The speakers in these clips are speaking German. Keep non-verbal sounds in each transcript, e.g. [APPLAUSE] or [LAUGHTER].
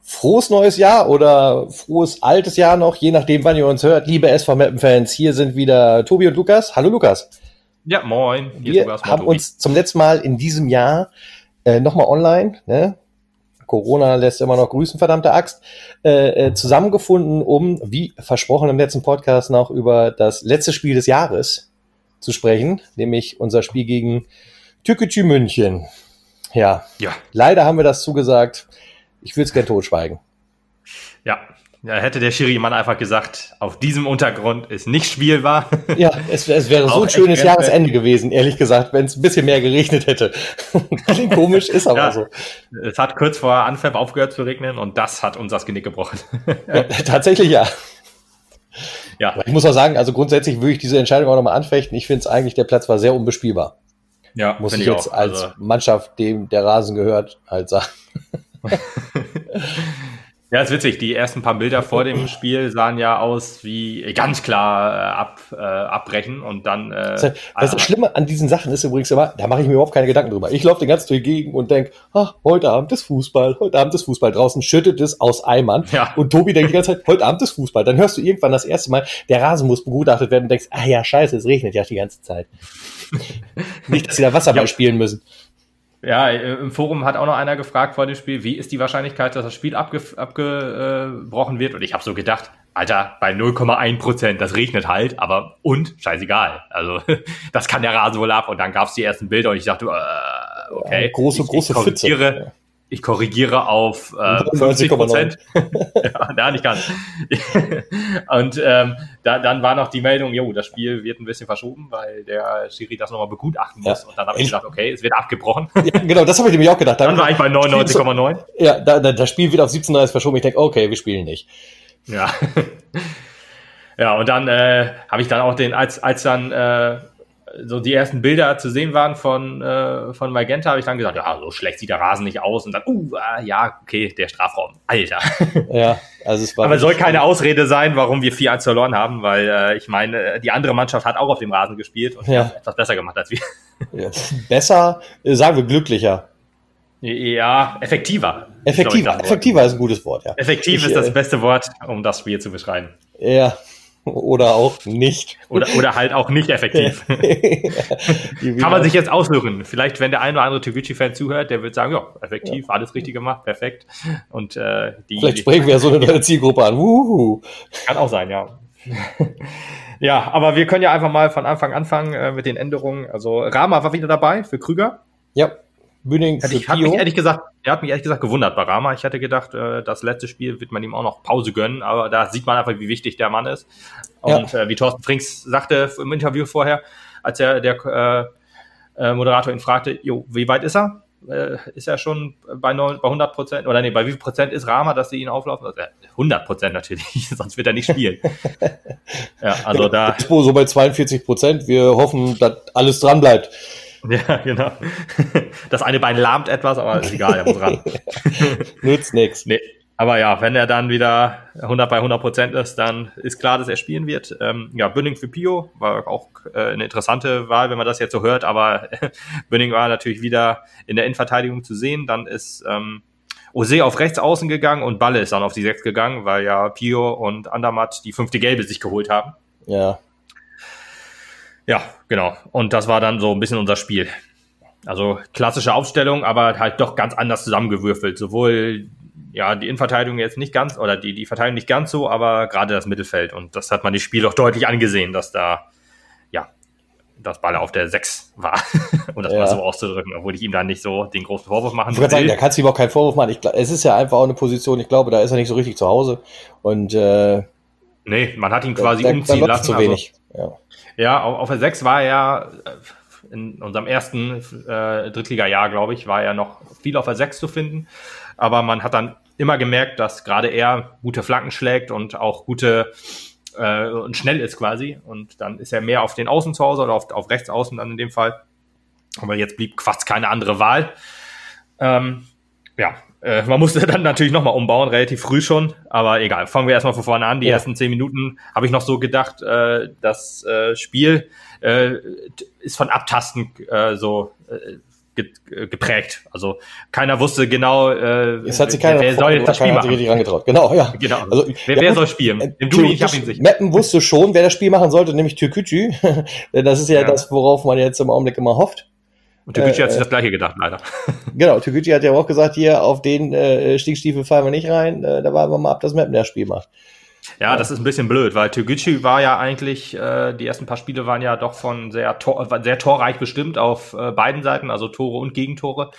Frohes neues Jahr oder frohes altes Jahr noch, je nachdem, wann ihr uns hört. Liebe SV Mappen-Fans, hier sind wieder Tobi und Lukas. Hallo Lukas. Ja, moin. Hier Wir Lukas, haben Tobi. uns zum letzten Mal in diesem Jahr äh, nochmal online, ne? Corona lässt immer noch grüßen, verdammte Axt, äh, äh, zusammengefunden, um, wie versprochen im letzten Podcast, noch über das letzte Spiel des Jahres zu sprechen, nämlich unser Spiel gegen Tüketü München. Ja, ja. leider haben wir das zugesagt. Ich will es gerne totschweigen. Ja, ja, hätte der Schiri-Mann einfach gesagt, auf diesem Untergrund ist nicht spielbar. [LAUGHS] Ja, es, es wäre so ein schönes Jahresende gewesen, ehrlich gesagt, wenn es ein bisschen mehr geregnet hätte. [LAUGHS] Klingt komisch, ist aber ja, so. Es hat kurz vor Anpfiff aufgehört zu regnen und das hat uns das Genick gebrochen. Ja, tatsächlich ja. Ja. Ich muss auch sagen, also grundsätzlich würde ich diese Entscheidung auch nochmal anfechten. Ich finde es eigentlich, der Platz war sehr unbespielbar. Ja, muss ich, ich jetzt auch. als also, Mannschaft, dem der Rasen gehört, halt sagen. [LAUGHS] [LAUGHS] [LAUGHS] Ja, ist witzig. Die ersten paar Bilder vor dem [LAUGHS] Spiel sahen ja aus wie ganz klar äh, ab, äh, abbrechen und dann. Äh, das, das Schlimme an diesen Sachen ist übrigens immer, da mache ich mir überhaupt keine Gedanken drüber. Ich laufe den ganzen Tag gegen und denke, ach, heute Abend ist Fußball, heute Abend ist Fußball. Draußen schüttet es aus Eimern. Ja. Und Tobi denkt die ganze Zeit, heute Abend ist Fußball. Dann hörst du irgendwann das erste Mal, der Rasen muss begutachtet werden und denkst, ah ja, scheiße, es regnet ja die ganze Zeit. [LAUGHS] Nicht, dass sie da Wasserball ja. spielen müssen. Ja, äh, im Forum hat auch noch einer gefragt vor dem Spiel, wie ist die Wahrscheinlichkeit, dass das Spiel abge abgebrochen wird? Und ich habe so gedacht, Alter, bei 0,1 Prozent, das regnet halt, aber und scheißegal. Also [LAUGHS] das kann der Rasen wohl ab. Und dann gab's die ersten Bilder und ich dachte, äh, okay, ja, große, ich, große ich korrigiere, Fitze ich korrigiere auf äh, 50 Prozent. [LAUGHS] ja, nicht ganz. [LAUGHS] und ähm, da, dann war noch die Meldung, jo, das Spiel wird ein bisschen verschoben, weil der Schiri das nochmal begutachten muss. Ja. Und dann habe ich gedacht, okay, es wird abgebrochen. Ja, genau, das habe ich nämlich auch gedacht. Dann, dann war ich bei 99,9. Ja, da, da, das Spiel wird auf 17.30 verschoben. Ich denke, okay, wir spielen nicht. Ja. [LAUGHS] ja, und dann äh, habe ich dann auch den, als, als dann äh, so die ersten Bilder zu sehen waren von, äh, von Magenta, habe ich dann gesagt, ja, so schlecht sieht der Rasen nicht aus. Und dann, uh, ah, ja, okay, der Strafraum. Alter. [LAUGHS] Ja, also es war. Aber es soll keine Ausrede sein, warum wir 4-1 verloren haben, weil äh, ich meine, die andere Mannschaft hat auch auf dem Rasen gespielt und ja. etwas besser gemacht als wir. Ja, besser, äh, sagen wir glücklicher. Ja, effektiver. Effektiver, effektiver ist ein gutes Wort, ja. Effektiv ich, ist das äh, beste Wort, um das Spiel zu beschreiben. Ja, oder auch nicht. Oder, oder halt auch nicht effektiv. [LAUGHS] Kann man sich jetzt aussuchen. Vielleicht, wenn der ein oder andere Toguchi-Fan zuhört, der wird sagen, ja, effektiv, ja. alles richtig gemacht, perfekt. Und äh, die. Vielleicht sprechen wir so eine neue Zielgruppe an. Wuhu. Kann auch sein, ja. ja, aber wir können ja einfach mal von Anfang anfangen äh, mit den Änderungen. Also Rama war wieder dabei für Krüger. Ja. Bühning hätte ich, hat mich ehrlich gesagt, er hat mich ehrlich gesagt gewundert bei Rama. Ich hätte gedacht, äh, das letzte Spiel wird man ihm auch noch Pause gönnen, aber da sieht man einfach, wie wichtig der Mann ist. Und ja. äh, wie Thorsten Frings sagte im Interview vorher, als er der äh, äh, Moderator ihn fragte, jo, wie weit ist er? Äh, ist er schon bei, 9, bei 100 Prozent oder nee, bei wie viel Prozent ist Rama, dass sie ihn auflaufen? Also, 100 Prozent natürlich, [LAUGHS] sonst wird er nicht spielen. [LAUGHS] ja, also da. Expo so bei 42 Prozent. Wir hoffen, dass alles dran bleibt. [LAUGHS] Ja, genau. Das eine Bein lahmt etwas, aber ist egal, er muss ran. [LAUGHS] Nützt nix. Nee. Aber ja, wenn er dann wieder 100 bei 100 Prozent ist, dann ist klar, dass er spielen wird. Ähm, ja, Bünding für Pio war auch äh, eine interessante Wahl, wenn man das jetzt so hört, aber [LAUGHS] Bünding war natürlich wieder in der Innenverteidigung zu sehen. Dann ist ähm, Ose auf rechts außen gegangen und Balle ist dann auf die 6 gegangen, weil ja Pio und Andermatt die fünfte Gelbe sich geholt haben. Ja. Ja, genau. Und das war dann so ein bisschen unser Spiel. Also klassische Aufstellung, aber halt doch ganz anders zusammengewürfelt. Sowohl ja die Innenverteidigung jetzt nicht ganz oder die die Verteidigung nicht ganz so, aber gerade das Mittelfeld und das hat man das Spiel doch deutlich angesehen, dass da ja das Ball auf der 6 war, [LAUGHS] um das ja. mal so auszudrücken, obwohl ich ihm da nicht so den großen Vorwurf machen ich will. Sagen, da kannst du ihm auch keinen Vorwurf machen. Ich, es ist ja einfach auch eine Position, ich glaube, da ist er nicht so richtig zu Hause und äh, nee, man hat ihn quasi da, umziehen da lassen. Zu wenig. Also, ja. Ja, auf, auf der 6 war er äh, in unserem ersten äh, Drittliga-Jahr, glaube ich, war er noch viel auf der 6 zu finden. Aber man hat dann immer gemerkt, dass gerade er gute Flanken schlägt und auch gute äh, und schnell ist quasi. Und dann ist er mehr auf den Außen zu Hause oder auf, auf rechts außen dann in dem Fall. Aber jetzt blieb fast keine andere Wahl. Ähm, ja, äh, man musste dann natürlich nochmal umbauen, relativ früh schon, aber egal. Fangen wir erstmal von vorne an. Die ja. ersten zehn Minuten habe ich noch so gedacht, äh, das äh, Spiel äh, ist von Abtasten äh, so äh, geprägt. Also keiner wusste genau, äh, es hat sich keiner wer soll das Spiel machen. Richtig rangetraut. Genau, ja. Genau. Also, wer, wer soll spielen? Äh, Im Duli, ich habe ihn sicher. Meppen wusste schon, wer das Spiel machen sollte, nämlich Türkücü. [LAUGHS] das ist ja, ja, das, worauf man jetzt im Augenblick immer hofft. Und Türkgücü äh, hat sich das gleiche gedacht, leider. [LAUGHS] Genau, Türkgücü hat ja auch gesagt, hier, auf den äh, Stinkstiefel fallen wir nicht rein, äh, da warten wir mal ab, dass Mappen das Spiel macht. Ja, das ist ein bisschen blöd, weil Türkgücü war ja eigentlich, äh, die ersten paar Spiele waren ja doch von sehr, tor, sehr torreich bestimmt auf äh, beiden Seiten, also Tore und Gegentore.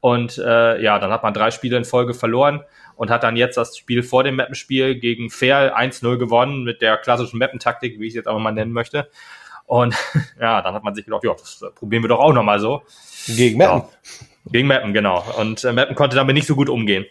Und äh, ja, dann hat man drei Spiele in Folge verloren und hat dann jetzt das Spiel vor dem Mappenspiel gegen Fair 1-0 gewonnen mit der klassischen Mappentaktik, wie ich es jetzt aber mal nennen möchte. Und [LAUGHS] ja, dann hat man sich gedacht, ja, das probieren wir doch auch nochmal so. Gegen Mappen. Ja, gegen Mappen, genau. Und äh, Mappen konnte damit nicht so gut umgehen.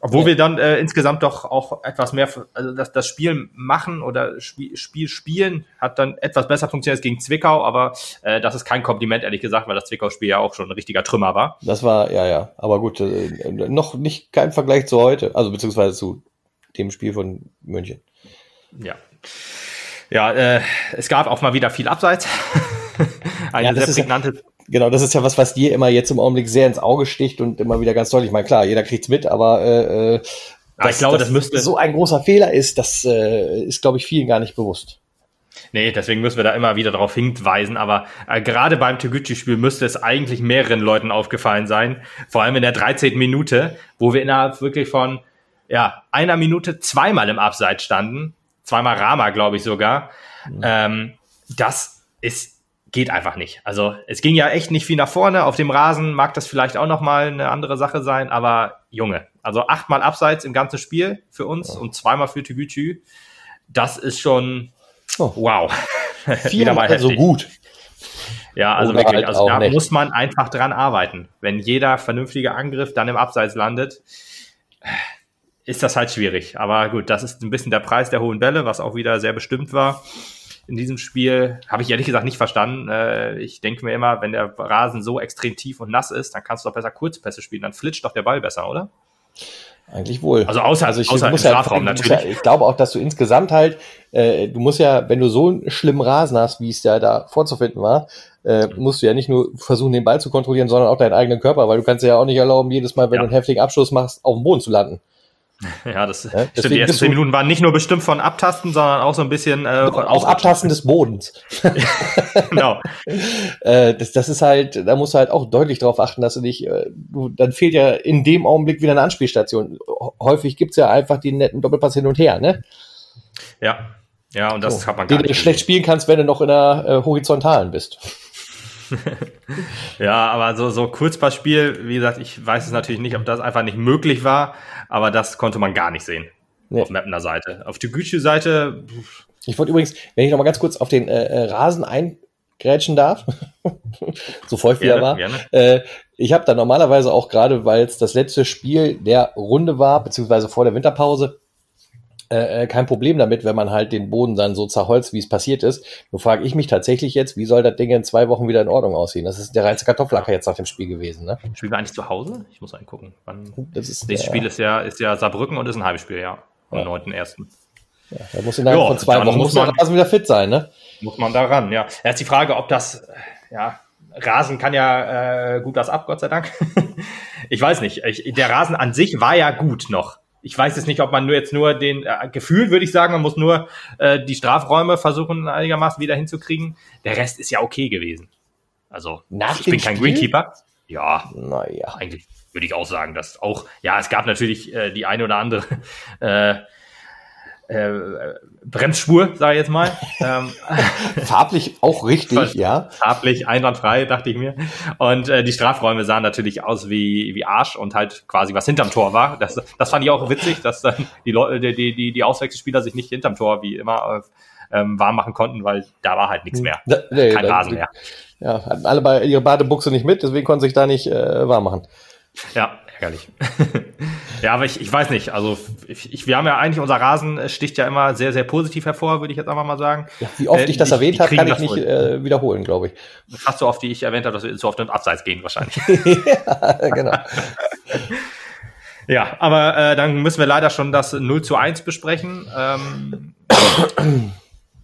Obwohl ja. wir dann äh, insgesamt doch auch etwas mehr, also das, das Spiel machen oder Spiel, Spiel spielen hat dann etwas besser funktioniert als gegen Zwickau, aber äh, das ist kein Kompliment, ehrlich gesagt, weil das Zwickau-Spiel ja auch schon ein richtiger Trümmer war. Das war, ja, ja, aber gut, äh, noch nicht kein Vergleich zu heute, also beziehungsweise zu dem Spiel von München. Ja. Ja, äh, es gab auch mal wieder viel Abseits. [LAUGHS] Eine ja, sehr prägnante. Ja, genau, das ist ja was, was dir immer jetzt im Augenblick sehr ins Auge sticht und immer wieder ganz deutlich. Ich meine, klar, jeder kriegt's mit, aber äh, äh dass, ich glaube, das müsste so ein großer Fehler ist, das äh, ist, glaube ich, vielen gar nicht bewusst. Nee, deswegen müssen wir da immer wieder darauf hinweisen. Aber äh, gerade beim Toguchi-Spiel müsste es eigentlich mehreren Leuten aufgefallen sein. Vor allem in der 13. Minute, wo wir innerhalb wirklich von ja, einer Minute zweimal im Abseits standen zweimal Rama, glaube ich sogar. Mhm. Ähm, das ist, geht einfach nicht. Also es ging ja echt nicht viel nach vorne. Auf dem Rasen mag das vielleicht auch noch mal eine andere Sache sein, aber Junge, also achtmal Abseits im ganzen Spiel für uns oh. und zweimal für Tügütü. Das ist schon oh. wow. Viermal [LAUGHS] so gut. Ja, also Oder wirklich, halt also da nicht. muss man einfach dran arbeiten. Wenn jeder vernünftige Angriff dann im Abseits landet, ist das halt schwierig. Aber gut, das ist ein bisschen der Preis der hohen Bälle, was auch wieder sehr bestimmt war. In diesem Spiel habe ich ehrlich gesagt nicht verstanden. Äh, ich denke mir immer, wenn der Rasen so extrem tief und nass ist, dann kannst du doch besser Kurzpässe spielen. Dann flitscht doch der Ball besser, oder? Eigentlich wohl. Also außer, also ich, außer im Strafraum ja, natürlich. Ja, ich glaube auch, dass du insgesamt halt, äh, du musst ja, wenn du so einen schlimmen Rasen hast, wie es ja da vorzufinden war, äh, musst du ja nicht nur versuchen, den Ball zu kontrollieren, sondern auch deinen eigenen Körper, weil du kannst ja auch nicht erlauben, jedes Mal, wenn ja. du einen heftigen Abschluss machst, auf dem Boden zu landen. [LAUGHS] Ja, das ja, stimmt. Die ersten zehn Minuten waren nicht nur bestimmt von Abtasten, sondern auch so ein bisschen äh, auch Abtasten des Bodens. [LAUGHS] genau. [LAUGHS] äh, das, das ist halt, da musst du halt auch deutlich darauf achten, dass du nicht, äh, du, dann fehlt ja in dem Augenblick wieder eine Anspielstation. Häufig gibt's ja einfach die netten Doppelpass hin und her, ne? Ja. Ja, und das so, hat man gar den nicht. Den du schlecht spielen kannst, wenn du noch in der äh, horizontalen bist. [LAUGHS] ja, aber so, so Kurzpassspiel, wie gesagt, ich weiß es natürlich nicht, ob das einfach nicht möglich war, aber das konnte man gar nicht sehen. Nee. Auf Mapner Seite. Auf die Gütsche-Seite. Ich wollte übrigens, wenn ich noch mal ganz kurz auf den äh, äh Rasen eingrätschen darf, [LAUGHS] so feucht wie er war. Äh, ich habe da normalerweise auch gerade, weil es das letzte Spiel der Runde war, beziehungsweise vor der Winterpause, äh, äh, kein Problem damit, wenn man halt den Boden dann so zerholzt, wie es passiert ist. Nur frage ich mich tatsächlich jetzt, wie soll das Ding in zwei Wochen wieder in Ordnung aussehen? Das ist der reinste Kartoffelacker jetzt nach dem Spiel gewesen, ne? Spielen wir eigentlich zu Hause? Ich muss angucken. Wann das ist, das Spiel ist ja, ist ja Saarbrücken und ist ein halbes Spiel, ja. Am ja. 9.1. Ja, da muss innerhalb jo, von zwei Wochen muss man, Rasen wieder fit sein, ne? Muss man da ran, ja. Jetzt die Frage, ob das, ja, Rasen kann ja äh, gut was ab, Gott sei Dank. [LAUGHS] ich weiß nicht. Ich, der Rasen an sich war ja gut noch ich weiß jetzt nicht, ob man nur jetzt nur den äh, Gefühl, würde ich sagen, man muss nur äh, die Strafräume versuchen einigermaßen wieder hinzukriegen. Der Rest ist ja okay gewesen. Also Nach ich bin kein Spiel? Greenkeeper. Ja, naja, eigentlich würde ich auch sagen, dass auch ja, es gab natürlich äh, die eine oder andere [LAUGHS] äh, Bremsspur, sage ich jetzt mal. [LAUGHS] Ähm, Farblich auch richtig, ja. Farblich einwandfrei, dachte ich mir. Und äh, die Strafräume sahen natürlich aus wie, wie Arsch und halt quasi was hinterm Tor war. Das, das fand ich auch witzig, dass dann die Leute, die, die, die Auswechselspieler sich nicht hinterm Tor wie immer ähm, warm machen konnten, weil da war halt nichts mehr. Da, nee, Kein Rasen mehr. Ja, hatten alle bei ihre Badebuchse nicht mit, deswegen konnten sie sich da nicht äh, warm machen. Ja, ärgerlich. [LAUGHS] ja, aber ich, ich weiß nicht. Also ich, ich, wir haben ja eigentlich, unser Rasen sticht ja immer sehr, sehr positiv hervor, würde ich jetzt einfach mal sagen. Ja, wie oft äh, ich das erwähnt habe, kann ich nicht äh, wiederholen, glaube ich. Fast so oft, wie ich erwähnt habe, dass wir so oft in Abseits gehen wahrscheinlich. [LAUGHS] ja, genau. Ja, aber äh, dann müssen wir leider schon das 0 zu 1 besprechen. Ähm,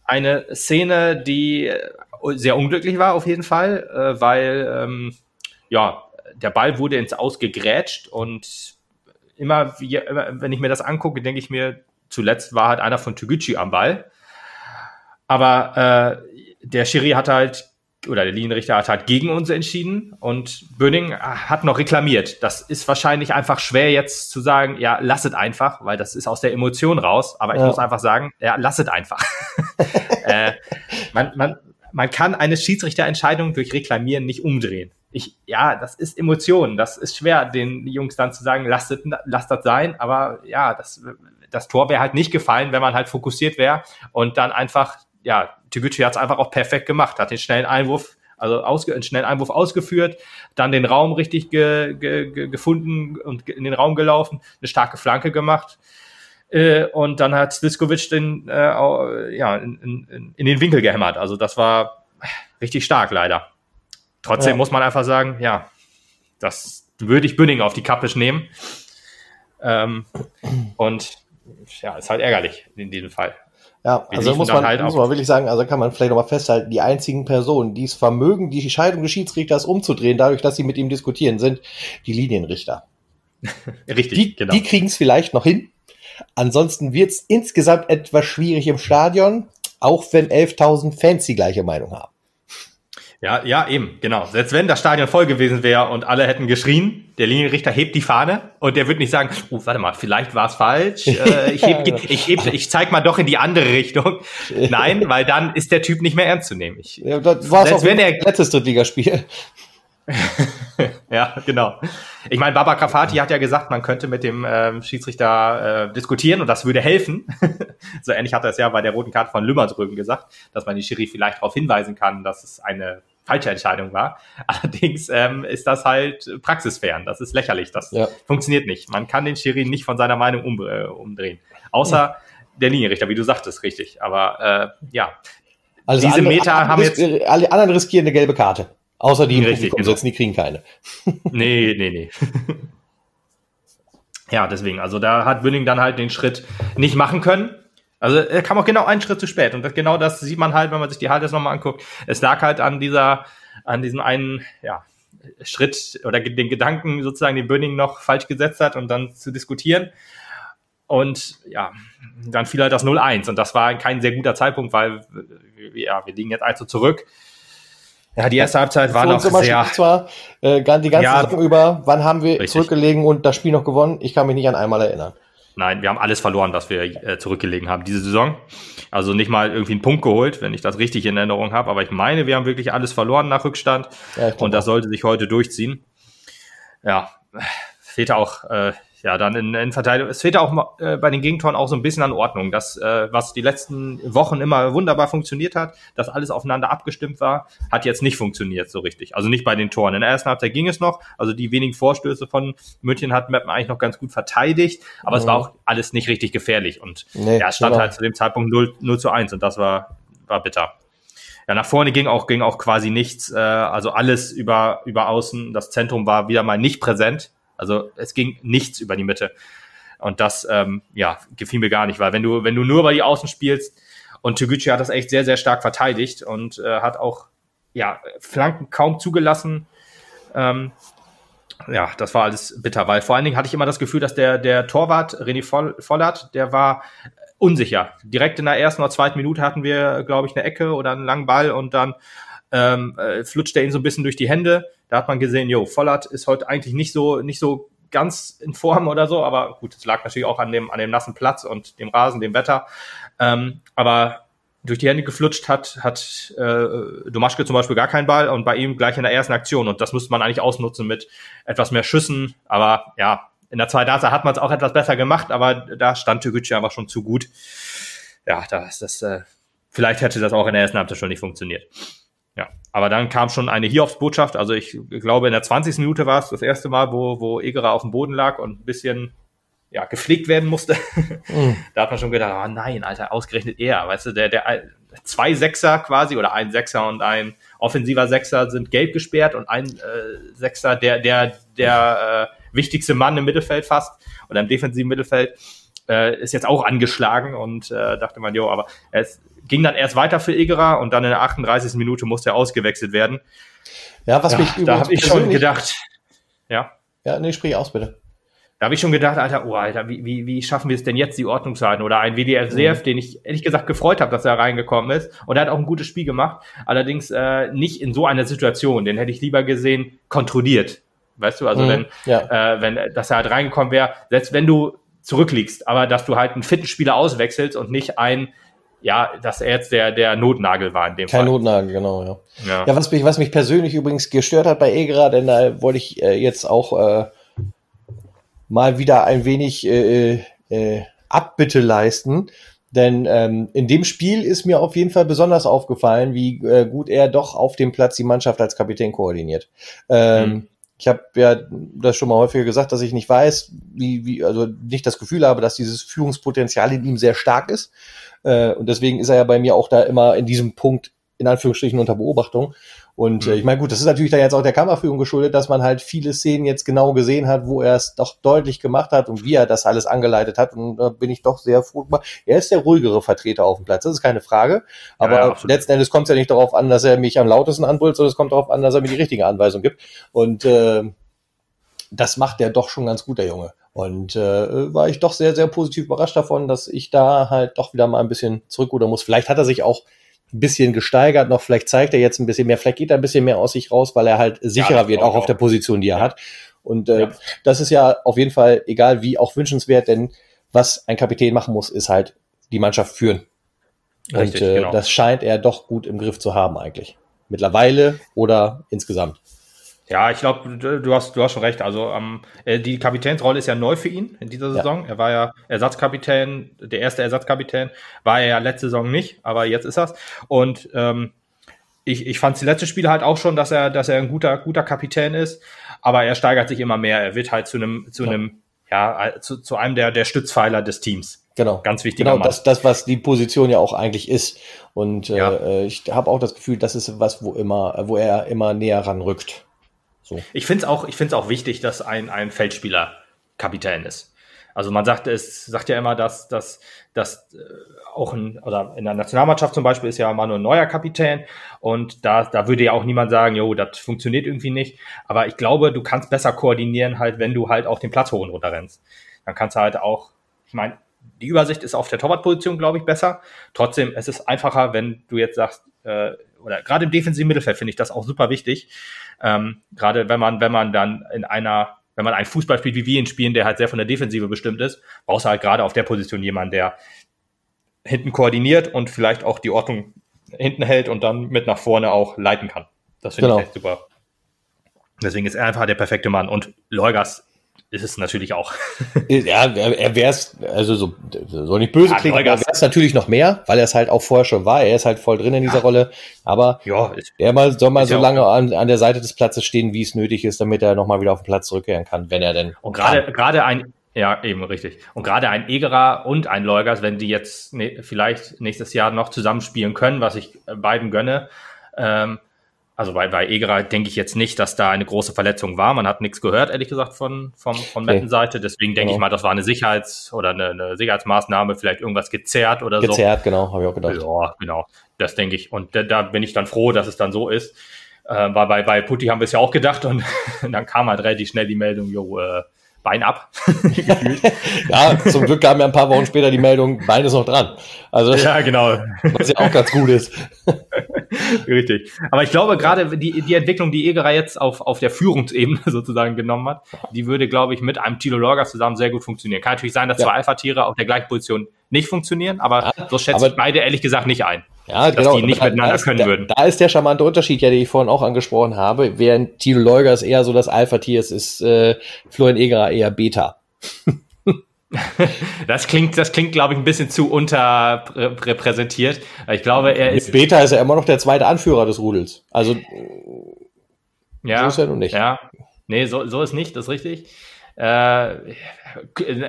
eine Szene, die sehr unglücklich war auf jeden Fall, äh, weil ähm, ja, der Ball wurde ins Aus gegrätscht und immer, wie, immer, wenn ich mir das angucke, denke ich mir, zuletzt war halt einer von Toguchi am Ball. Aber äh, der Schiri hat halt oder der Linienrichter hat halt gegen uns entschieden und Böning hat noch reklamiert. Das ist wahrscheinlich einfach schwer jetzt zu sagen, ja, lasset einfach, weil das ist aus der Emotion raus. Aber ich ja. muss einfach sagen, ja, lasset einfach. [LAUGHS] äh, man, man, man kann eine Schiedsrichterentscheidung durch Reklamieren nicht umdrehen. Ich, ja, das ist Emotion. Das ist schwer, den Jungs dann zu sagen, lasst, lasst das sein. Aber ja, das, das Tor wäre halt nicht gefallen, wenn man halt fokussiert wäre und dann einfach ja, Tegucci hat es einfach auch perfekt gemacht, hat den schnellen Einwurf, also ausge, einen schnellen Einwurf ausgeführt, dann den Raum richtig ge, ge, gefunden und in den Raum gelaufen, eine starke Flanke gemacht. Äh, und dann hat Sliskovic den äh, ja, in, in, in, den Winkel gehämmert. Also das war richtig stark, leider. Trotzdem ja. muss man einfach sagen, ja, das würde ich Bünding auf die Kappe nehmen. Ähm, und ja, ist halt ärgerlich in diesem Fall. Ja, Wir also muss man, halt muss man wirklich sagen, also kann man vielleicht nochmal festhalten, die einzigen Personen, die es vermögen, die Scheidung des Schiedsrichters umzudrehen, dadurch, dass sie mit ihm diskutieren, sind die Linienrichter. [LAUGHS] Richtig, die, genau. Die kriegen es vielleicht noch hin. Ansonsten wird es insgesamt etwas schwierig im Stadion, auch wenn 11.000 Fans die gleiche Meinung haben. Ja, ja, eben, genau. Selbst wenn das Stadion voll gewesen wäre und alle hätten geschrien, der Linienrichter hebt die Fahne und der wird nicht sagen, oh, warte mal, vielleicht war es falsch. Äh, ich, heb, [LAUGHS] ich, heb, ich zeig mal doch in die andere Richtung. Nein, [LAUGHS] weil dann ist der Typ nicht mehr ernst zu nehmen. Ich, ja, das war auch wenn er letztes Drittligaspiel. [LAUGHS] ja, genau. Ich meine, Baba Grafati hat ja gesagt, man könnte mit dem ähm, Schiedsrichter äh, diskutieren und das würde helfen. so ähnlich hat er es ja bei der roten Karte von Lümmer drüben gesagt, dass man die Schiri vielleicht darauf hinweisen kann, dass es eine falsche Entscheidung war. [LAUGHS] Allerdings ähm, ist das halt praxisfern. Das ist lächerlich. Das ja. funktioniert nicht. Man kann den Schiri nicht von seiner Meinung um, äh, umdrehen. Außer ja. der Linienrichter, wie du sagtest, richtig. Aber äh, ja. Also diese andere, Meter haben jetzt. Alle anderen riskieren eine gelbe Karte. Außer die richtig, Publikum genau. sitzen, die kriegen keine. [LAUGHS] nee, nee, nee. [LAUGHS] ja, deswegen. Also da hat Bünning dann halt den Schritt nicht machen können. Also er kam auch genau einen Schritt zu spät. Und das, genau das sieht man halt, wenn man sich die Highlights nochmal anguckt. Es lag halt an dieser, an diesem einen, ja, Schritt oder den Gedanken sozusagen, den Böning noch falsch gesetzt hat und dann zu diskutieren. Und ja, dann fiel halt das 0-1 und das war kein sehr guter Zeitpunkt, weil ja, wir liegen jetzt also zurück. Ja, die erste Halbzeit war noch sehr... Zwar, äh, die ganze ja, Saison über, wann haben wir richtig. zurückgelegen und das Spiel noch gewonnen? Ich kann mich nicht an einmal erinnern. Nein, wir haben alles verloren, was wir äh, zurückgelegen haben diese Saison. Also nicht mal irgendwie einen Punkt geholt, wenn ich das richtig in Erinnerung habe. Aber ich meine, wir haben wirklich alles verloren nach Rückstand. Ja, und das sollte sich heute durchziehen. Ja, fehlt auch äh, ja, dann in, in Verteidigung. Es fehlt auch äh, bei den Gegentoren auch so ein bisschen an Ordnung. Das, äh, was die letzten Wochen immer wunderbar funktioniert hat, dass alles aufeinander abgestimmt war, hat jetzt nicht funktioniert so richtig. Also nicht bei den Toren. In der ersten Halbzeit ging es noch. Also die wenigen Vorstöße von München hat Meppen eigentlich noch ganz gut verteidigt, aber mhm. es war auch alles nicht richtig gefährlich. Und nee, ja, es stand genau. halt zu dem Zeitpunkt 0, 0 zu 1 und das war, war bitter. Ja, nach vorne ging auch, ging auch quasi nichts. Äh, also alles über, über außen. Das Zentrum war wieder mal nicht präsent. Also es ging nichts über die Mitte. Und das, ähm, ja, gefiel mir gar nicht, weil wenn du, wenn du nur über die Außen spielst und Toguchi hat das echt sehr, sehr stark verteidigt und äh, hat auch, ja, Flanken kaum zugelassen. Ähm, ja, das war alles bitter, weil vor allen Dingen hatte ich immer das Gefühl, dass der, der Torwart René Vollert, der war unsicher. Direkt in der ersten oder zweiten Minute hatten wir, glaube ich, eine Ecke oder einen langen Ball und dann ähm, äh, flutscht er ihn so ein bisschen durch die Hände. Da hat man gesehen, jo, Vollert ist heute eigentlich nicht so, nicht so ganz in Form oder so, aber gut, es lag natürlich auch an dem, an dem nassen Platz und dem Rasen, dem Wetter. Ähm, aber durch die Hände geflutscht hat, hat äh, Domaschke zum Beispiel gar keinen Ball und bei ihm gleich in der ersten Aktion. Und das müsste man eigentlich ausnutzen mit etwas mehr Schüssen. Aber ja, in der zweiten Halbzeit hat man es auch etwas besser gemacht, aber da stand Türkgücü einfach schon zu gut. Ja, das, das, äh, vielleicht hätte das auch in der ersten Halbzeit schon nicht funktioniert. Aber dann kam schon eine Hiobs-Botschaft. Also ich glaube, in der 20. Minute war es das erste Mal, wo, wo Egerer auf dem Boden lag und ein bisschen ja, gepflegt werden musste. Mhm. [LAUGHS] da hat man schon gedacht, oh nein, Alter, ausgerechnet er. Weißt du, der, der zwei Sechser quasi oder ein Sechser und ein offensiver Sechser sind gelb gesperrt und ein äh, Sechser, der, der, der äh, wichtigste Mann im Mittelfeld fast oder im defensiven Mittelfeld, äh, ist jetzt auch angeschlagen und äh, dachte man, jo, aber es ging dann erst weiter für Egerer und dann in der 38. Minute musste er ausgewechselt werden. Ja, was ja, mich da habe ich schon gedacht, ja. Ja, nee, sprich aus bitte. Da habe ich schon gedacht, Alter, oh Alter, wie, wie, wie schaffen wir es denn jetzt, die Ordnung zu halten? Oder ein WDF Seef, mhm. den ich ehrlich gesagt gefreut habe, dass er reingekommen ist. Und er hat auch ein gutes Spiel gemacht. Allerdings äh, nicht in so einer Situation. Den hätte ich lieber gesehen, kontrolliert. Weißt du, also mhm. wenn, ja. äh, wenn, dass er halt reingekommen wäre, selbst wenn du zurückliegst, aber dass du halt einen fitten Spieler auswechselst und nicht ein, ja, dass er jetzt der, der Notnagel war in dem Kein Fall. Kein Notnagel, genau, ja. ja. Ja, was mich, was mich persönlich übrigens gestört hat bei Egra, denn da wollte ich äh, jetzt auch äh, mal wieder ein wenig äh, äh, Abbitte leisten. Denn ähm, in dem Spiel ist mir auf jeden Fall besonders aufgefallen, wie äh, gut er doch auf dem Platz die Mannschaft als Kapitän koordiniert. Ähm, mhm. Ich habe ja das schon mal häufiger gesagt, dass ich nicht weiß, wie, wie, also nicht das Gefühl habe, dass dieses Führungspotenzial in ihm sehr stark ist. Äh, und deswegen ist er ja bei mir auch da immer in diesem Punkt in Anführungsstrichen unter Beobachtung. Und äh, mhm. ich meine, gut, das ist natürlich dann jetzt auch der Kammerführung geschuldet, dass man halt viele Szenen jetzt genau gesehen hat, wo er es doch deutlich gemacht hat und wie er das alles angeleitet hat. Und da bin ich doch sehr froh. Er ist der ruhigere Vertreter auf dem Platz, das ist keine Frage. Aber ja, ja, letzten Endes kommt es ja nicht darauf an, dass er mich am lautesten anbrüllt, sondern es kommt darauf an, dass er mir die richtige Anweisung gibt. Und äh, das macht er doch schon ganz gut, der Junge. Und äh, war ich doch sehr, sehr positiv überrascht davon, dass ich da halt doch wieder mal ein bisschen zurückrudern muss. Vielleicht hat er sich auch ein bisschen gesteigert noch. Vielleicht zeigt er jetzt ein bisschen mehr, vielleicht geht er ein bisschen mehr aus sich raus, weil er halt sicherer ja, wird, auch, auch auf der Position, die er ja. hat. Und äh, ja. das ist ja auf jeden Fall, egal wie, auch wünschenswert, denn was ein Kapitän machen muss, ist halt die Mannschaft führen. Richtig, Und äh, genau. das scheint er doch gut im Griff zu haben eigentlich. Mittlerweile oder insgesamt. Ja, ich glaube, du hast, du hast schon recht. Also ähm, äh, die Kapitänsrolle ist ja neu für ihn in dieser Saison. Ja. Er war ja Ersatzkapitän, der erste Ersatzkapitän war er ja letzte Saison nicht, aber jetzt ist das. Und ähm, ich, ich fand die letzte Spiele halt auch schon, dass er, dass er ein guter, guter Kapitän ist, aber er steigert sich immer mehr. Er wird halt zu einem, zu ja. einem, ja, zu, zu einem der, der Stützpfeiler des Teams. Genau. Ganz wichtig. Genau, das, das, was die Position ja auch eigentlich ist. Und ja. äh, ich habe auch das Gefühl, das ist was, wo immer, wo er immer näher ranrückt. So. Ich finde es auch, ich find's auch wichtig, dass ein, ein Feldspieler Kapitän ist. Also man sagt, es sagt ja immer, dass, dass, dass äh, auch ein, oder in der Nationalmannschaft zum Beispiel ist ja Manuel Neuer Kapitän und da, da würde ja auch niemand sagen, jo, das funktioniert irgendwie nicht. Aber ich glaube, du kannst besser koordinieren halt, wenn du halt auch den Platz hoch und runter rennst. Dann kannst du halt auch, ich meine, die Übersicht ist auf der Torwartposition, glaube ich, besser. Trotzdem, es ist einfacher, wenn du jetzt sagst, äh, oder gerade im defensiven Mittelfeld finde ich das auch super wichtig. Ähm, gerade wenn man, wenn man dann in einer, wenn man ein Fußball spielt, wie wir ihn spielen, der halt sehr von der Defensive bestimmt ist, brauchst du halt gerade auf der Position jemanden, der hinten koordiniert und vielleicht auch die Ordnung hinten hält und dann mit nach vorne auch leiten kann. Das finde genau. ich echt super. Deswegen ist er einfach der perfekte Mann. Und Leugas ist es natürlich auch. ja, er wäre es, also so, soll nicht böse ja, klingen, er wäre es natürlich noch mehr, weil er es halt auch vorher schon war. Er ist halt voll drin in dieser ja. Rolle. Aber ja, er mal, soll mal so lange an, an der Seite des Platzes stehen, wie es nötig ist, damit er nochmal wieder auf den Platz zurückkehren kann, wenn er denn. Und gerade, gerade ein, ja, eben richtig. Und gerade ein Egerer und ein Leugers, wenn die jetzt ne, vielleicht nächstes Jahr noch zusammenspielen können, was ich beiden gönne, ähm, also bei, bei Egerer denke ich jetzt nicht, dass da eine große Verletzung war. Man hat nichts gehört, ehrlich gesagt, von, von, von Metten-Seite. Deswegen denke genau. ich mal, das war eine Sicherheits- oder eine, eine, Sicherheitsmaßnahme, vielleicht irgendwas gezerrt oder gezerrt, so. Gezerrt, genau, habe ich auch gedacht. Ja, genau. Das denke ich. Und da, da, bin ich dann froh, dass es dann so ist. Äh, weil bei, bei Putti haben wir es ja auch gedacht und [LAUGHS] dann kam halt relativ schnell die Meldung, jo, äh, Bein ab. [LAUGHS] [LAUGHS] ja, zum Glück kam ja ein paar Wochen später die Meldung, Bein ist noch dran. Also, ja, genau. Was ja auch ganz gut ist. [LAUGHS] Richtig. Aber ich glaube, gerade die, die Entwicklung, die Egerer jetzt auf, auf der Führungsebene [LAUGHS] sozusagen genommen hat, die würde, glaube ich, mit einem Tilo Lorga zusammen sehr gut funktionieren. Kann natürlich sein, dass ja. zwei Alpha-Tiere auf der gleichen Position nicht funktionieren, aber ja, so schätze aber, ich beide ehrlich gesagt nicht ein. Ja, dass genau. die nicht miteinander können der, würden. Da ist der charmante Unterschied, ja, den ich vorhin auch angesprochen habe. Während Tilo Leugers eher so das Alpha-Tier ist, ist äh, Florian Egerer eher Beta. [LAUGHS] [LAUGHS] das klingt, das klingt, glaube ich, ein bisschen zu unterrepräsentiert. Ich glaube, er ist. Mit Beta ist er immer noch der zweite Anführer des Rudels. Also ja, so ist er nun nicht. Ja, nee, so, so ist nicht, das ist richtig. Äh,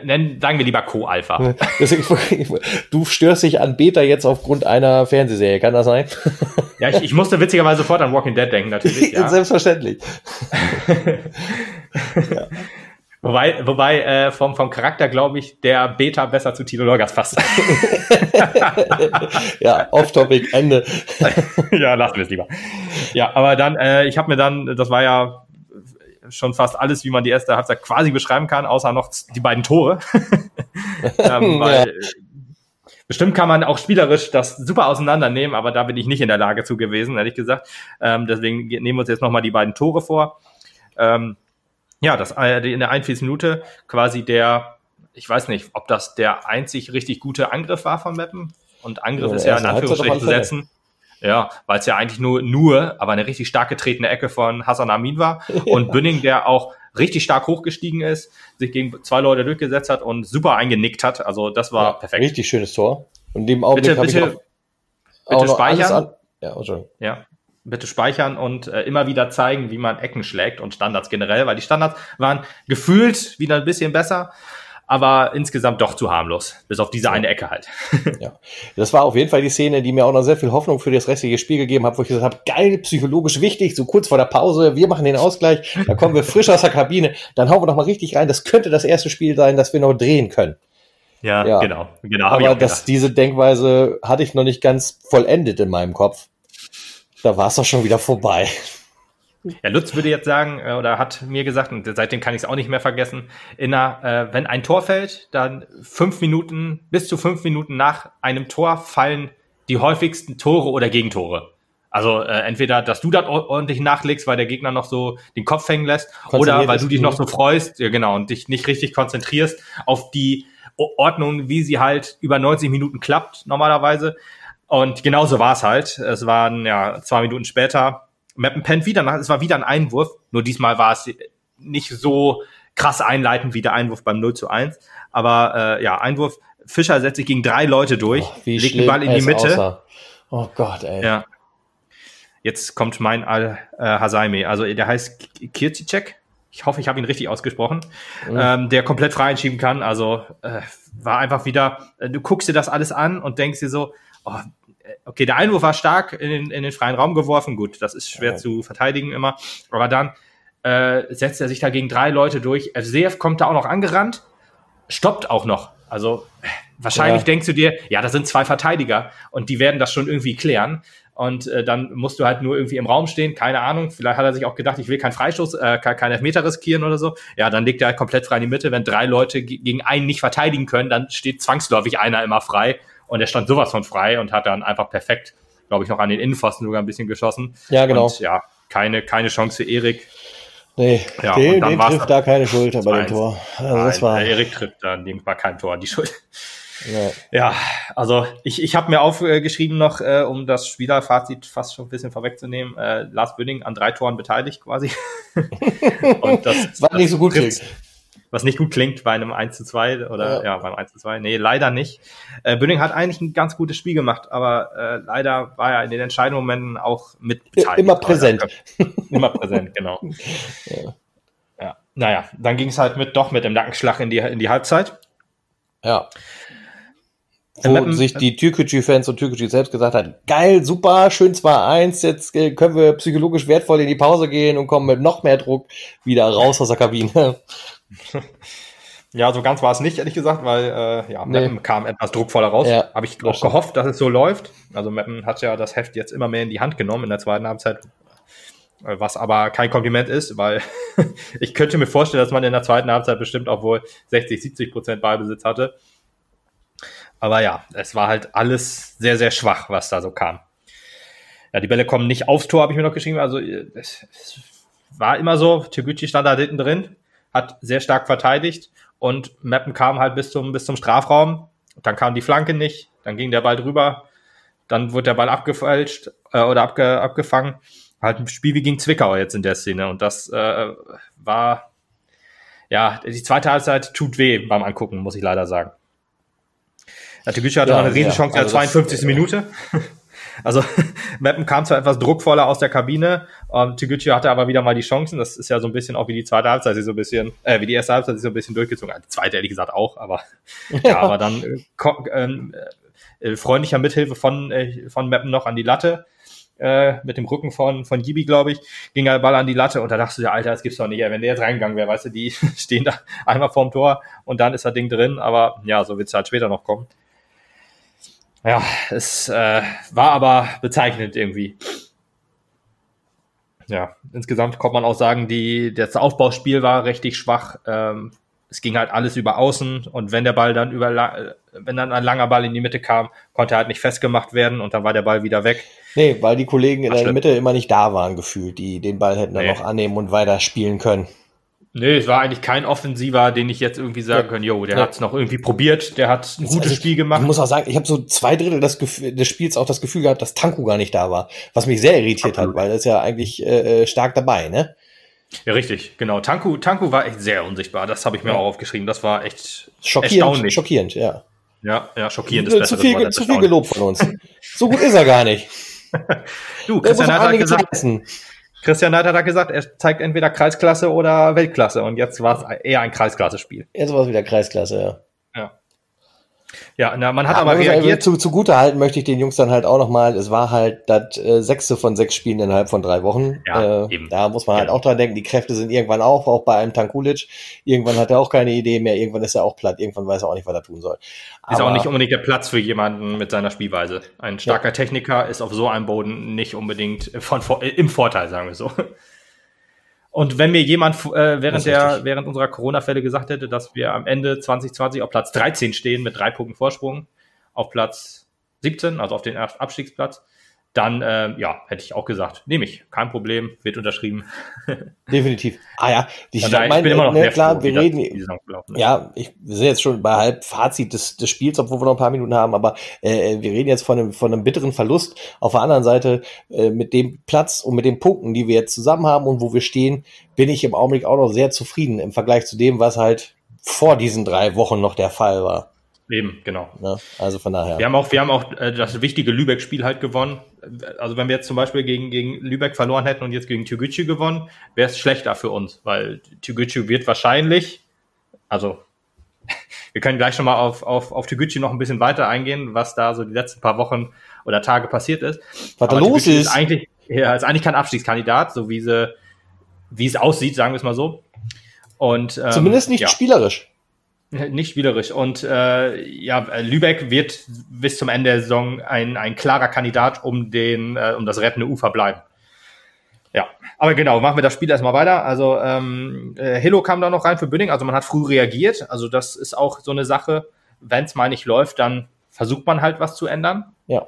nennen, sagen wir lieber Co-Alpha. [LAUGHS] [LAUGHS] Du störst dich an Beta jetzt aufgrund einer Fernsehserie, kann das sein? Ja, ich, ich musste witzigerweise sofort an Walking Dead denken, natürlich. Ja. Selbstverständlich. ja. Wobei, wobei äh, vom, vom Charakter glaube ich, der Beta besser zu Tilo Lorgas passt. [LAUGHS] ja, off-topic, Ende. [LAUGHS] ja, lassen wir es lieber. Ja, aber dann, äh, ich habe mir dann, das war ja schon fast alles, wie man die erste Halbzeit quasi beschreiben kann, außer noch die beiden Tore. [LAUGHS] ähm, weil, ja. Bestimmt kann man auch spielerisch das super auseinandernehmen, aber da bin ich nicht in der Lage zu gewesen, ehrlich gesagt. Ähm, deswegen nehmen wir uns jetzt nochmal die beiden Tore vor. Ähm, ja, das äh, in der 41. Minute quasi der, ich weiß nicht, ob das der einzig richtig gute Angriff war von Meppen. Und Angriff ja, ist ja in Anführungsstrichen zu setzen. Ja, weil es ja eigentlich nur, nur, aber eine richtig stark getretene Ecke von Hassan Amin war. [LAUGHS] Und Bünning, der auch richtig stark hochgestiegen ist, sich gegen zwei Leute durchgesetzt hat und super eingenickt hat. Also das war ja, perfekt. Richtig schönes Tor. Und in dem Augenblick bitte, bitte, ich auch, bitte auch speichern. Ja, oh, ja, bitte speichern und äh, immer wieder zeigen, wie man Ecken schlägt und Standards generell, weil die Standards waren gefühlt wieder ein bisschen besser, aber insgesamt doch zu harmlos, bis auf diese eine Ecke halt. [LAUGHS] ja, das war auf jeden Fall die Szene, die mir auch noch sehr viel Hoffnung für das restliche Spiel gegeben hat, wo ich gesagt habe, geil, psychologisch wichtig, so kurz vor der Pause, wir machen den Ausgleich, da kommen wir frisch aus der Kabine, dann hauen wir noch mal richtig rein, das könnte das erste Spiel sein, das wir noch drehen können. Ja, ja. genau, genau. Aber das, diese Denkweise hatte ich noch nicht ganz vollendet in meinem Kopf da war es doch schon wieder vorbei. Ja, Lutz würde jetzt sagen, äh, oder hat mir gesagt, und seitdem kann ich es auch nicht mehr vergessen, in einer, äh, wenn ein Tor fällt, dann fünf Minuten, bis zu fünf Minuten nach einem Tor fallen die häufigsten Tore oder Gegentore. Also äh, entweder, dass du das ordentlich nachlegst, weil der Gegner noch so den Kopf hängen lässt, oder weil du dich noch so freust, ja genau, und dich nicht richtig konzentrierst auf die Ordnung, wie sie halt über 90 Minuten klappt normalerweise. Und genauso war es halt. Es waren ja zwei Minuten später. Mappen pennt wieder, es war wieder ein Einwurf, nur diesmal war es nicht so krass einleitend wie der Einwurf beim 0 zu 1. Aber äh, ja, Einwurf, Fischer setzt sich gegen drei Leute durch, oh, legt den Ball in die Mitte. Außer. Oh Gott, ey. Ja. Jetzt kommt mein Al-Hasaimi. Also der heißt Kircicek. Ich hoffe, ich habe ihn richtig ausgesprochen. Mhm. Ähm, der komplett frei einschieben kann. Also äh, war einfach wieder, äh, du guckst dir das alles an und denkst dir so, oh, okay, der Einwurf war stark in den, in den freien Raum geworfen, gut, das ist schwer ja. zu verteidigen immer, aber dann äh, setzt er sich da gegen drei Leute durch. FCF kommt da auch noch angerannt, stoppt auch noch. Also wahrscheinlich ja. denkst du dir, ja, das sind zwei Verteidiger und die werden das schon irgendwie klären. Und äh, dann musst du halt nur irgendwie im Raum stehen, keine Ahnung. Vielleicht hat er sich auch gedacht, ich will keinen Freistoß, äh, keinen Elfmeter riskieren oder so. Ja, dann legt er halt komplett frei in die Mitte. Wenn drei Leute gegen einen nicht verteidigen können, dann steht zwangsläufig einer immer frei und er stand sowas von frei und hat dann einfach perfekt, glaube ich, noch an den Innenpfosten sogar ein bisschen geschossen. Ja, genau. Und, ja, keine, keine Chance für Erik. Nee, ja, den, den trifft da keine Schuld bei dem Tor. Also das war Erik trifft da Fall kein Tor, die Schuld. Ja, ja also ich, ich habe mir aufgeschrieben noch, äh, um das Spielerfazit fast schon ein bisschen vorwegzunehmen, äh, Lars Bünning an drei Toren beteiligt quasi. [LAUGHS] Und das war nicht so gut. Trifft, was nicht gut klingt bei einem 1 zu 2 oder ja, ja beim 1 zu 2. Nee, leider nicht. Äh, Bünding hat eigentlich ein ganz gutes Spiel gemacht, aber äh, leider war er in den entscheidenden Momenten auch mit beteiligt. Immer präsent. Immer präsent, genau. [LAUGHS] Ja. ja. Naja, dann ging es halt mit doch mit dem Nackenschlag in die, in die Halbzeit. Ja. Wo Mappen, sich die Türkgücü-Fans und Türkgücü selbst gesagt hat, geil, super, schön 2-1, jetzt äh, können wir psychologisch wertvoll in die Pause gehen und kommen mit noch mehr Druck wieder raus aus der Kabine. [LAUGHS] Ja, so ganz war es nicht, ehrlich gesagt, weil äh, ja, nee. Mappen kam etwas druckvoller raus. Ja, Habe ich auch gehofft, dass es so läuft. Also Mappen hat ja das Heft jetzt immer mehr in die Hand genommen in der zweiten Halbzeit, äh, was aber kein Kompliment ist, weil [LAUGHS] ich könnte mir vorstellen, dass man in der zweiten Halbzeit bestimmt auch wohl 60, 70 Prozent Ballbesitz hatte. Aber ja, es war halt alles sehr, sehr schwach, was da so kam. Ja, die Bälle kommen nicht aufs Tor, habe ich mir noch geschrieben. Also es, es war immer so, Teguchi stand da hinten drin hat sehr stark verteidigt und Meppen kam halt bis zum, bis zum Strafraum. Dann kam die Flanke nicht, dann ging der Ball drüber, dann wurde der Ball abgefälscht äh, oder abge, abgefangen. Halt ein Spiel wie gegen Zwickau jetzt in der Szene und das äh, war, ja, die zweite Halbzeit tut weh beim Angucken, muss ich leider sagen. Der Güsche hatte ja, noch eine Riesenchance ja. also in der 52. Das, äh, Minute. Also [LAUGHS] Meppen kam zwar etwas druckvoller aus der Kabine, ähm, Tegucci hatte aber wieder mal die Chancen. Das ist ja so ein bisschen auch wie die zweite Halbzeit, sich so ein bisschen, äh, wie die erste Halbzeit sich so ein bisschen durchgezogen. Die zweite ehrlich gesagt auch, aber [LAUGHS] ja, aber dann äh, äh, freundlicher Mithilfe von äh, von Meppen noch an die Latte. äh, mit dem Rücken von, von Gibi, glaube ich, ging der Ball an die Latte und da dachte du, ja, Alter, das gibt's doch nicht. Wenn der jetzt reingegangen wäre, weißt du, die [LAUGHS] stehen da einmal vorm Tor und dann ist das Ding drin, aber ja, so wird's halt später noch kommen. Ja, es äh, war aber bezeichnend irgendwie. Ja, insgesamt kommt man auch sagen, die, das Aufbauspiel war richtig schwach. Ähm, es ging halt alles über außen und wenn der Ball dann über, wenn dann ein langer Ball in die Mitte kam, konnte er halt nicht festgemacht werden und dann war der Ball wieder weg. Nee, weil die Kollegen in Ach, der Mitte immer nicht da waren, gefühlt, die den Ball hätten dann nee. noch annehmen und weiter spielen können. Nee, es war eigentlich kein Offensiver, den ich jetzt irgendwie sagen ja. kann, jo, der ja. hat es noch irgendwie probiert, der hat ein gutes also, Spiel gemacht. Ich muss auch sagen, ich habe so zwei Drittel des, des Spiels auch das Gefühl gehabt, dass Tanku gar nicht da war, was mich sehr irritiert Absolut. hat, weil er ist ja eigentlich äh, äh, stark dabei, ne? Ja, richtig, genau. Tanku, Tanku war echt sehr unsichtbar, das habe ich mir ja. auch aufgeschrieben, das war echt schockierend, erstaunlich. Schockierend, ja. Ja, ja, schockierend ist besser. Zu viel, zu viel gelobt von uns. so gut ist er gar nicht. [LAUGHS] du, Christian hat gesagt, Christian Neidert hat gesagt, er zeigt entweder Kreisklasse oder Weltklasse und jetzt war es eher ein Kreisklasse-Spiel. Jetzt war es wieder Kreisklasse, ja. Ja, na, man hat ja, aber reagiert. Zu, zugute halten möchte ich den Jungs dann halt auch nochmal, es war halt das äh, sechste von sechs Spielen innerhalb von drei Wochen. Ja, äh, eben. Da muss man halt ja. auch dran denken, die Kräfte sind irgendwann auch, auch bei einem Tankulic. Irgendwann hat er auch keine Idee mehr, irgendwann ist er auch platt, irgendwann weiß er auch nicht, was er tun soll. Aber, ist auch nicht unbedingt der Platz für jemanden mit seiner Spielweise. Ein starker ja. Techniker ist auf so einem Boden nicht unbedingt von, im Vorteil, sagen wir so. Und wenn mir jemand äh, während der während unserer Corona-Fälle gesagt hätte, dass wir am Ende 2020 auf Platz 13 stehen mit drei Punkten Vorsprung auf Platz 17, also auf den Abstiegsplatz, dann äh, ja, hätte ich auch gesagt, nehme ich, kein Problem, wird unterschrieben. [LAUGHS] Definitiv. Ah ja, die ich, mein, ich bin immer noch ne, klar, wir reden, ja, ich, wir sind jetzt schon bei halb Fazit des, des Spiels, obwohl wir noch ein paar Minuten haben, aber äh, wir reden jetzt von einem, von einem bitteren Verlust. Auf der anderen Seite, äh, mit dem Platz und mit den Punkten, die wir jetzt zusammen haben und wo wir stehen, bin ich im Augenblick auch noch sehr zufrieden im Vergleich zu dem, was halt vor diesen drei Wochen noch der Fall war. Eben, genau. Ja, also von daher. Wir haben auch, wir haben auch äh, das wichtige Lübeck-Spiel halt gewonnen. Also wenn wir jetzt zum Beispiel gegen, gegen Lübeck verloren hätten und jetzt gegen Türgücü gewonnen, wäre es schlechter für uns, weil Türgücü wird wahrscheinlich, also [LAUGHS] wir können gleich schon mal auf, auf, auf Türgücü noch ein bisschen weiter eingehen, was da so die letzten paar Wochen oder Tage passiert ist. Was da los ist? ist eigentlich, ja, ist eigentlich kein Abstiegskandidat, so wie sie, wie es aussieht, sagen wir es mal so. Und, ähm, Zumindest nicht ja. spielerisch. Nicht spielerisch. Und äh, ja, Lübeck wird bis zum Ende der Saison ein, ein klarer Kandidat um den, äh, um das rettende Ufer bleiben. Ja, aber genau, machen wir das Spiel erstmal weiter. Also ähm, äh, Hillo kam da noch rein für Bünding, also man hat früh reagiert. Also das ist auch so eine Sache, wenn es mal nicht läuft, dann versucht man halt was zu ändern. Ja.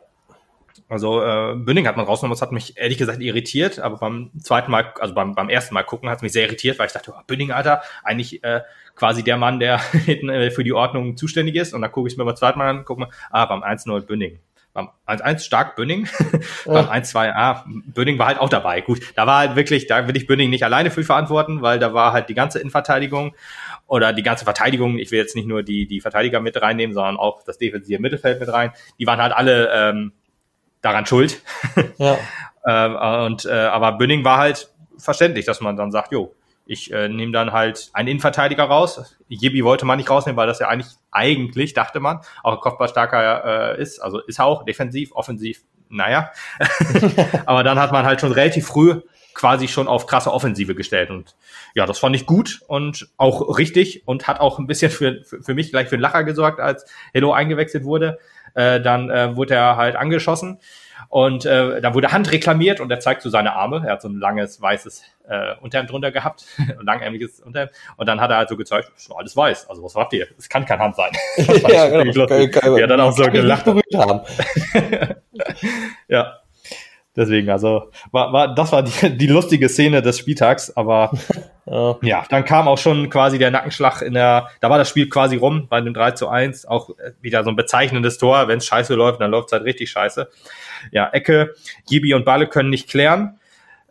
Also äh, Bünding hat man rausgenommen, das hat mich ehrlich gesagt irritiert, aber beim zweiten Mal, also beim, beim ersten Mal gucken, hat es mich sehr irritiert, weil ich dachte, oh, Bünding, Alter, eigentlich äh, quasi der Mann, der [LAUGHS] hinten äh, für die Ordnung zuständig ist. Und dann gucke ich es mir beim zweiten Mal an, gucke mal, ah, beim 1-0 Bünding. Beim 1-1 stark Bünding, [LAUGHS] ja. beim 1-2, ah, Bünding war halt auch dabei. Gut, da war halt wirklich, da will ich Bünding nicht alleine für verantworten, weil da war halt die ganze Innenverteidigung oder die ganze Verteidigung, ich will jetzt nicht nur die, die Verteidiger mit reinnehmen, sondern auch das defensive Mittelfeld mit rein. Die waren halt alle ähm, daran schuld. [LAUGHS] Ja. äh, und äh, aber Bünning war halt verständlich, dass man dann sagt, jo, ich äh, nehme dann halt einen Innenverteidiger raus. Jibi wollte man nicht rausnehmen, weil das ja eigentlich, eigentlich dachte man, auch kopfballstarker äh, ist. Also ist er auch defensiv, offensiv, naja. [LAUGHS] Aber dann hat man halt schon relativ früh quasi schon auf krasse Offensive gestellt. Und ja, das fand ich gut und auch richtig und hat auch ein bisschen für, für, für mich gleich für einen Lacher gesorgt, als Hello eingewechselt wurde. Äh, dann äh, wurde er halt angeschossen. Und äh, da wurde Hand reklamiert und er zeigt so seine Arme. Er hat so ein langes weißes äh, Unterhemd drunter gehabt, ein [LAUGHS] langärmliches Unterhemd. Und dann hat er halt so gezeigt, ist alles weiß. Also was habt ihr? Es kann kein Hand sein. [LAUGHS] ja, genau. Kann, kann, ja, dann auch so gelacht. Haben. [LAUGHS] ja. Deswegen, also war, war das war die, [LAUGHS] die lustige Szene des Spieltags, aber [LAUGHS] ja. ja, dann kam auch schon quasi der Nackenschlag in der, da war das Spiel quasi rum bei dem 3 zu 1, auch wieder so ein bezeichnendes Tor, wenn es scheiße läuft, dann läuft es halt richtig scheiße. Ja, Ecke, Jibi und Balle können nicht klären.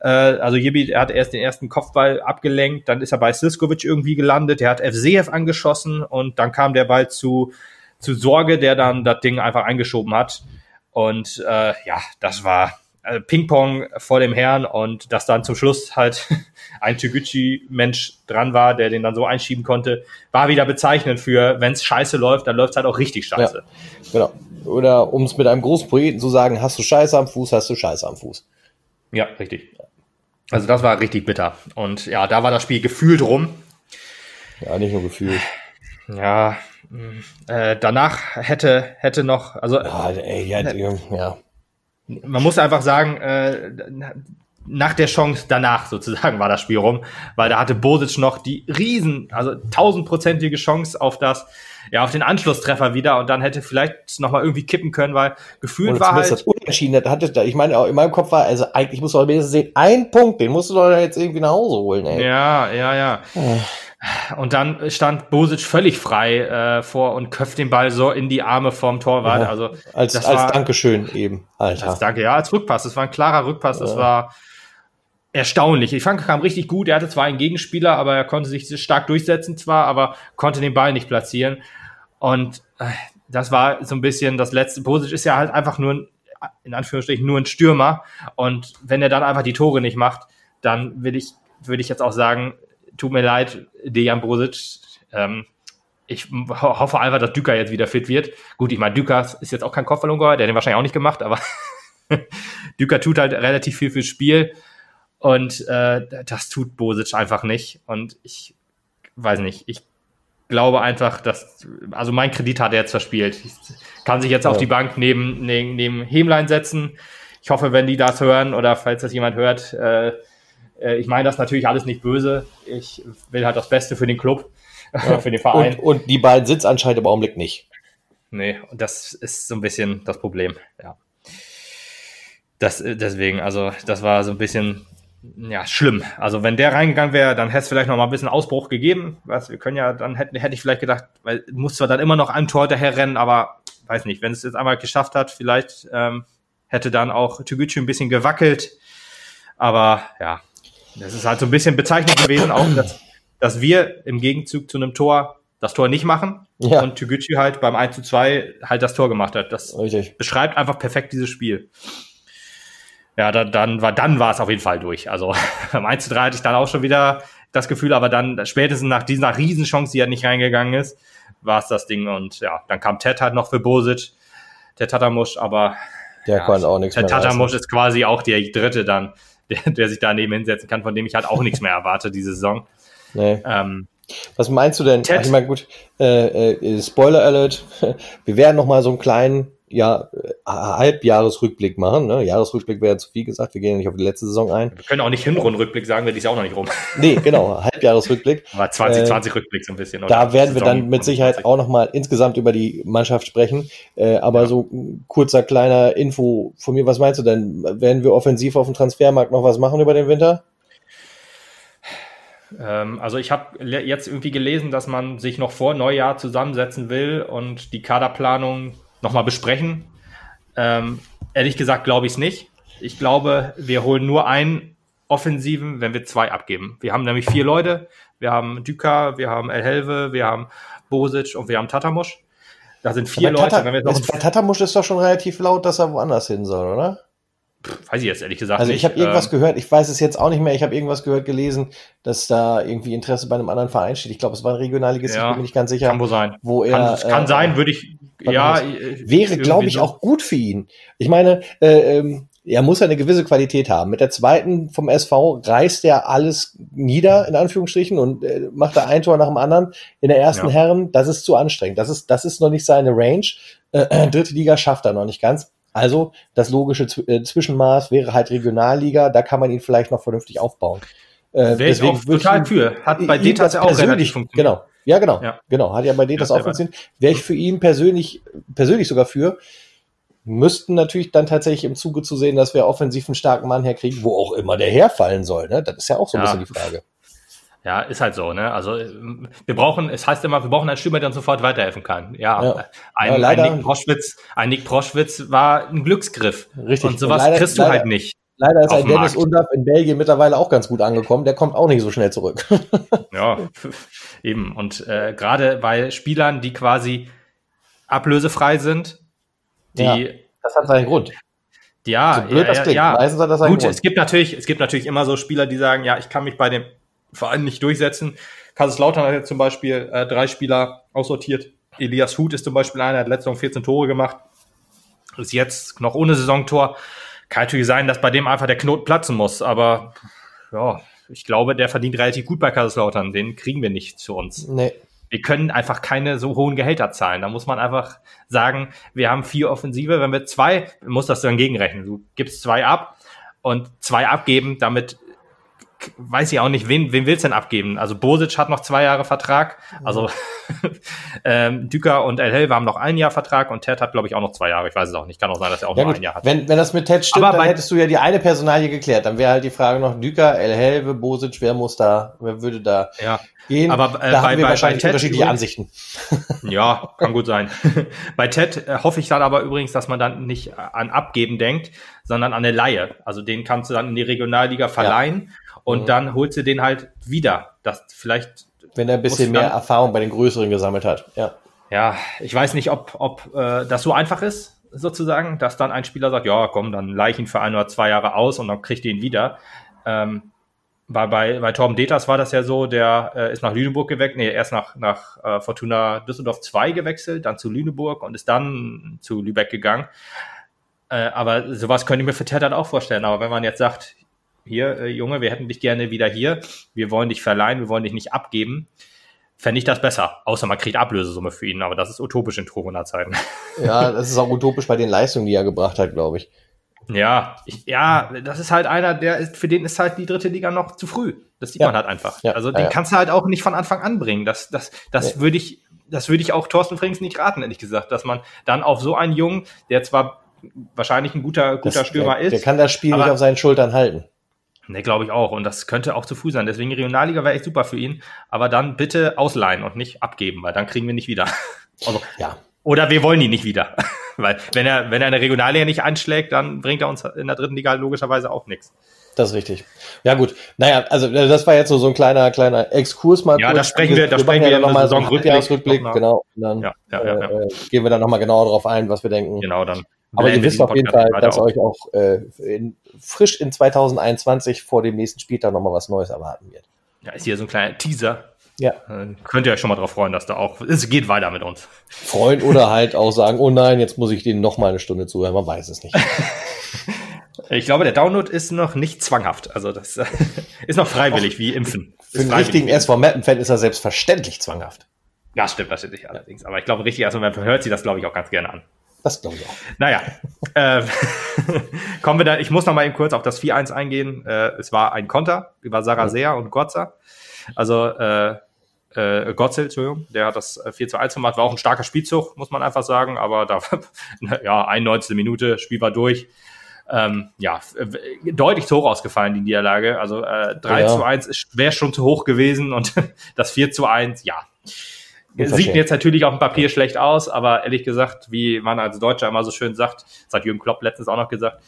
Äh, also Jibi hat erst den ersten Kopfball abgelenkt, dann ist er bei Siskovic irgendwie gelandet, der hat FCF angeschossen und dann kam der Ball zu, zu Sorge, der dann das Ding einfach eingeschoben hat. Und äh, ja, das war äh, Ping-Pong vor dem Herrn und dass dann zum Schluss halt [LAUGHS] ein Toguchi-Mensch dran war, der den dann so einschieben konnte, war wieder bezeichnend für, wenn es scheiße läuft, dann läuft es halt auch richtig scheiße. Ja, genau. Oder um es mit einem großen Poeten zu sagen, hast du Scheiße am Fuß, hast du Scheiße am Fuß. Ja, richtig. Also das war richtig bitter. Und ja, da war das Spiel gefühlt rum. Ja, nicht nur gefühlt. Ja, äh, danach hätte, hätte noch, also. Ja, ey, ja, ja. Man muss einfach sagen, äh, nach der Chance danach sozusagen war das Spiel rum, weil da hatte Bosic noch die riesen, also tausendprozentige Chance auf das, ja, auf den Anschlusstreffer wieder und dann hätte vielleicht noch mal irgendwie kippen können, weil gefühlt war halt. Das Unentschieden, das hatte, ich meine, in meinem Kopf war, also eigentlich muss man wenigstens sehen, ein Punkt, den musst du doch jetzt irgendwie nach Hause holen, ey. Ja, ja, ja. Oh. Und dann stand Bosic völlig frei äh, vor und köpft den Ball so in die Arme vom Torwart. Ja, also als, als war, Dankeschön eben, Alter. Als Danke, ja, als Rückpass. Das war ein klarer Rückpass. Das ja. war erstaunlich. Ich fand, kam richtig gut. Er hatte zwar einen Gegenspieler, aber er konnte sich stark durchsetzen zwar, aber konnte den Ball nicht platzieren. Und äh, das war so ein bisschen das letzte. Bosic ist ja halt einfach nur ein, in Anführungsstrichen nur ein Stürmer. Und wenn er dann einfach die Tore nicht macht, dann will ich, würde ich jetzt auch sagen, tut mir leid, Dejan Brosic. Ähm, ich hoffe einfach, dass Düker jetzt wieder fit wird. Gut, ich meine, Düker ist jetzt auch kein Kopfballungeheuer, der hat den wahrscheinlich auch nicht gemacht, aber [LAUGHS] Düker tut halt relativ viel fürs Spiel und äh, das tut Bosic einfach nicht. Und ich weiß nicht, ich glaube einfach, dass, also mein Kredit hat er jetzt verspielt. Ich kann sich jetzt ja. auf die Bank neben, neben, neben Hemlein setzen. Ich hoffe, wenn die das hören oder falls das jemand hört, äh, äh, ich meine das natürlich alles nicht böse. Ich will halt das Beste für den Club, ja. für den Verein. Und, und die beiden sitzen anscheinend im Augenblick nicht. Nee, und das ist so ein bisschen das Problem, ja. Das, äh, deswegen, also das war so ein bisschen ja, schlimm. Also wenn der reingegangen wäre, dann hätte es vielleicht noch mal ein bisschen Ausbruch gegeben. Was, wir können ja, dann hätte, hätte ich vielleicht gedacht, weil muss zwar dann immer noch ein Tor daher rennen, aber weiß nicht, wenn es jetzt einmal geschafft hat, vielleicht ähm, hätte dann auch Toguchi ein bisschen gewackelt. Aber ja, das ist halt so ein bisschen bezeichnend gewesen, auch, dass, dass wir im Gegenzug zu einem Tor das Tor nicht machen ja. und Toguchi halt beim 1 zu 2 halt das Tor gemacht hat. Das Richtig. beschreibt einfach perfekt dieses Spiel. Ja, da, dann war dann war es auf jeden Fall durch. Also [LAUGHS] beim 1 zu 3 hatte ich dann auch schon wieder das Gefühl, aber dann spätestens nach dieser Riesenchance, die halt nicht reingegangen ist, war es das Ding. Und ja, dann kam Ted halt noch für Bosic, der Tatamusch, aber der ja, konnte auch nichts der mehr. Der Tatamusch ist quasi auch der dritte dann, der, der sich daneben hinsetzen kann, von dem ich halt auch nichts mehr erwarte diese Saison. Nee. Ähm, was meinst du denn? Ted, Ach, ich meine, gut, äh, äh, Spoiler Alert, wir werden noch mal so einen kleinen ja, äh, Halbjahresrückblick machen. Ne? Jahresrückblick wäre zu viel gesagt, wir gehen ja nicht auf die letzte Saison ein. Wir können auch nicht Hinrundenrückblick sagen, weil die ist auch noch nicht rum. Nee, genau, Halbjahresrückblick. [LAUGHS] Aber 2020 äh, Rückblick so ein bisschen. Oder? Da werden wir dann mit Sicherheit auch nochmal insgesamt über die Mannschaft sprechen. Äh, aber ja. so kurzer kleiner Info von mir, was meinst du denn? Werden wir offensiv auf dem Transfermarkt noch was machen über den Winter? Ähm, also ich habe jetzt irgendwie gelesen, dass man sich noch vor Neujahr zusammensetzen will und die Kaderplanung nochmal besprechen. Ähm, ehrlich gesagt glaube ich es nicht. Ich glaube, wir holen nur einen Offensiven, wenn wir zwei abgeben. Wir haben nämlich vier Leute. Wir haben Düker, wir haben El Helve, wir haben Bosic und wir haben Tatamusch. Da sind vier Leute. Tata, wenn wir noch bei Tatamusch ist doch schon relativ laut, dass er woanders hin soll, oder? Weiß ich jetzt ehrlich gesagt also ich habe irgendwas ähm, gehört, ich weiß es jetzt auch nicht mehr, ich habe irgendwas gehört, gelesen, dass da irgendwie Interesse bei einem anderen Verein steht. Ich glaube, es war ein regionales, ja, ich bin mir nicht ganz sicher. Kann wohl sein. Wo er, kann, kann äh, sein, würde ich, ja. Wäre, glaube ich, so. auch gut für ihn. Ich meine, äh, ähm, er muss ja eine gewisse Qualität haben. Mit der zweiten vom SV reißt er alles nieder, in Anführungsstrichen, und äh, macht da ein Tor nach dem anderen. In der ersten ja. Herren, das ist zu anstrengend. Das ist, das ist noch nicht seine Range. Äh, dritte Liga schafft er noch nicht ganz. Also das logische äh, Zwischenmaß wäre halt Regionalliga, da kann man ihn vielleicht noch vernünftig aufbauen. Äh, Wäre ich auch total für. Hat bei Detas ja auch relativ funktioniert. Genau, ja genau, ja. genau. Hat ja bei Detas ja, auch funktioniert. Wäre ich für ihn persönlich, persönlich sogar für, müssten natürlich dann tatsächlich im Zuge zu sehen, dass wir offensiv einen starken Mann herkriegen, wo auch immer der herfallen soll. Ne? Das ist ja auch so ein ja. bisschen die Frage. Ja, ist halt so, ne? Also wir brauchen, es heißt immer, wir brauchen einen Stürmer, der uns sofort weiterhelfen kann. Ja, ja. Ein, ja, ein, Nick Proschwitz, ein Nick Proschwitz war ein Glücksgriff. Richtig. Und sowas leider, kriegst du leider, halt nicht. Leider ist ein Dennis Undorf in Belgien mittlerweile auch ganz gut angekommen. Der kommt auch nicht so schnell zurück. [LAUGHS] ja, eben. Und äh, gerade bei Spielern, die quasi ablösefrei sind, die. Ja, das hat seinen Grund Ja, so blöd ja, das klingt. Ja. Meistens hat das Gut, Grund. es gibt natürlich, es gibt natürlich immer so Spieler, die sagen, ja, ich kann mich bei dem Verein nicht durchsetzen. Kaiserslautern hat jetzt zum Beispiel äh, drei Spieler aussortiert. Elias Huth ist zum Beispiel einer, hat letzte Saison 14 Tore gemacht. Ist jetzt noch ohne Saisontor. Kann natürlich sein, dass bei dem einfach der Knoten platzen muss, aber ja, ich glaube, der verdient relativ gut bei Kaiserslautern. Den kriegen wir nicht zu uns. Nee. Wir können einfach keine so hohen Gehälter zahlen. Da muss man einfach sagen, wir haben vier Offensive. Wenn wir zwei, muss das dann gegenrechnen. Du gibst zwei ab und zwei abgeben, damit weiß ich auch nicht, wen, wen willst du denn abgeben? Also Bosic hat noch zwei Jahre Vertrag, also [LAUGHS] ähm, Düker und El Helve haben noch ein Jahr Vertrag und Ted hat, glaube ich, auch noch zwei Jahre. Ich weiß es auch nicht. Kann auch sein, dass er auch ja, noch gut. ein Jahr hat. Wenn, wenn das mit Ted stimmt, Aber dann hättest du ja die eine Personalie geklärt. Dann wäre halt die Frage noch Düker, El Helve, Bosic, wer muss da, wer würde da ja. gehen? Aber äh, da bei, haben wir bei, wahrscheinlich bei unterschiedliche Ansichten. [LAUGHS] Ja, kann gut sein. [LAUGHS] bei Ted äh, hoffe ich dann aber übrigens, dass man dann nicht an Abgeben denkt, sondern an eine Laie. Also den kannst du dann in die Regionalliga verleihen. Ja und mhm. dann holst du den halt wieder. Das vielleicht. Wenn er ein bisschen mehr Erfahrung bei den größeren gesammelt hat, ja. Ja, ich weiß nicht, ob, ob äh, das so einfach ist, sozusagen, dass dann ein Spieler sagt, ja, komm, dann leih ich ihn für ein oder zwei Jahre aus und dann kriegt ihr ihn wieder. Ähm, bei, bei, bei Torben Deters war das ja so, der äh, ist nach Lüneburg gewechselt, nee, erst nach, nach äh, Fortuna Düsseldorf 2 gewechselt, dann zu Lüneburg und ist dann zu Lübeck gegangen. Äh, aber sowas könnte ich mir für Ted auch vorstellen. Aber wenn man jetzt sagt, hier, äh, Junge, wir hätten dich gerne wieder hier, wir wollen dich verleihen, wir wollen dich nicht abgeben, fände ich das besser. Außer man kriegt Ablösesumme für ihn, aber das ist utopisch in Corona-Zeiten. [LAUGHS] Ja, das ist auch utopisch bei den Leistungen, die er gebracht hat, glaube ich. Ja, ich, ja, das ist halt einer, der ist, für den ist halt die dritte Liga noch zu früh. Das sieht ja. man halt einfach. Ja, also den ja, kannst du halt auch nicht von Anfang an bringen. Das, das, das würde ich, das würde ich auch Thorsten Frings nicht raten, ehrlich gesagt, dass man dann auf so einen Jungen, der zwar wahrscheinlich ein guter, guter das, Stürmer der, ist. Der kann das Spiel nicht auf seinen Schultern halten. Ne, glaube ich auch. Und das könnte auch zu früh sein. Deswegen Regionalliga wäre echt super für ihn. Aber dann bitte ausleihen und nicht abgeben, weil dann kriegen wir nicht wieder. [LAUGHS] Also, ja. Oder wir wollen ihn nicht wieder. [LAUGHS] weil wenn er, wenn er eine Regionalliga nicht anschlägt, dann bringt er uns in der dritten Liga logischerweise auch nichts. Das ist richtig. Ja gut. Naja, also das war jetzt so, so ein kleiner, kleiner Exkurs mal. Ja, da sprechen wir, da sprechen wir ja nochmal so einen Rückjahresrückblick, genau. Und dann ja, ja, ja, äh, äh, gehen wir dann nochmal genauer darauf ein, was wir denken. Genau, dann aber ihr wisst auf jeden Fall, dass euch auch äh, in, frisch in 2021 vor dem nächsten Spieltag nochmal was Neues erwarten wird. Ja, ist hier so ein kleiner Teaser. Ja. Äh, könnt ihr euch schon mal drauf freuen, dass da auch, es geht weiter mit uns. Freuen oder halt auch sagen, oh nein, jetzt muss ich denen noch mal eine Stunde zuhören, man weiß es nicht. [LAUGHS] ich glaube, der Download ist noch nicht zwanghaft. Also das [LAUGHS] ist noch freiwillig, Ach, wie Impfen. Für einen richtigen SV Mappen-Fan ist er selbstverständlich zwanghaft. Ja, stimmt natürlich allerdings. Aber ich glaube, richtig, also man hört sich das, glaube ich, auch ganz gerne an. Das glaube ich auch. Naja, äh, [LAUGHS] kommen wir da. Ich muss noch mal eben kurz auf das 4-1 eingehen. Äh, es war ein Konter über Sarasea und Gotza. Also äh, äh, Gotzel, Entschuldigung, der hat das 4 zu 1 gemacht. War auch ein starker Spielzug, muss man einfach sagen. Aber da, [LAUGHS] ja, 91. Minute, Spiel war durch. Ähm, ja, deutlich zu hoch ausgefallen, die Niederlage. Also äh, 3 ja. zu 1 wäre schon zu hoch gewesen und [LAUGHS] das 4 zu 1, ja. Sieht jetzt natürlich auf dem Papier schlecht aus, aber ehrlich gesagt, wie man als Deutscher immer so schön sagt, das hat Jürgen Klopp letztens auch noch gesagt,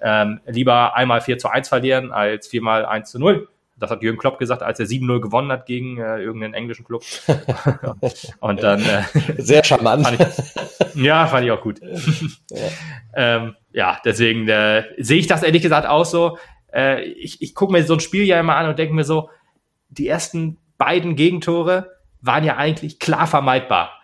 ähm, lieber einmal 4 zu 1 verlieren als viermal 1 zu 0. Das hat Jürgen Klopp gesagt, als er 7-0 gewonnen hat gegen äh, irgendeinen englischen Club. [LAUGHS] Und dann. Äh, Sehr charmant. Fand ich, ja, fand ich auch gut. [LAUGHS] ja. ähm, ja, deswegen äh, sehe ich das ehrlich gesagt auch so. Äh, ich ich gucke mir so ein Spiel ja immer an und denke mir so, die ersten beiden Gegentore, waren ja eigentlich klar vermeidbar.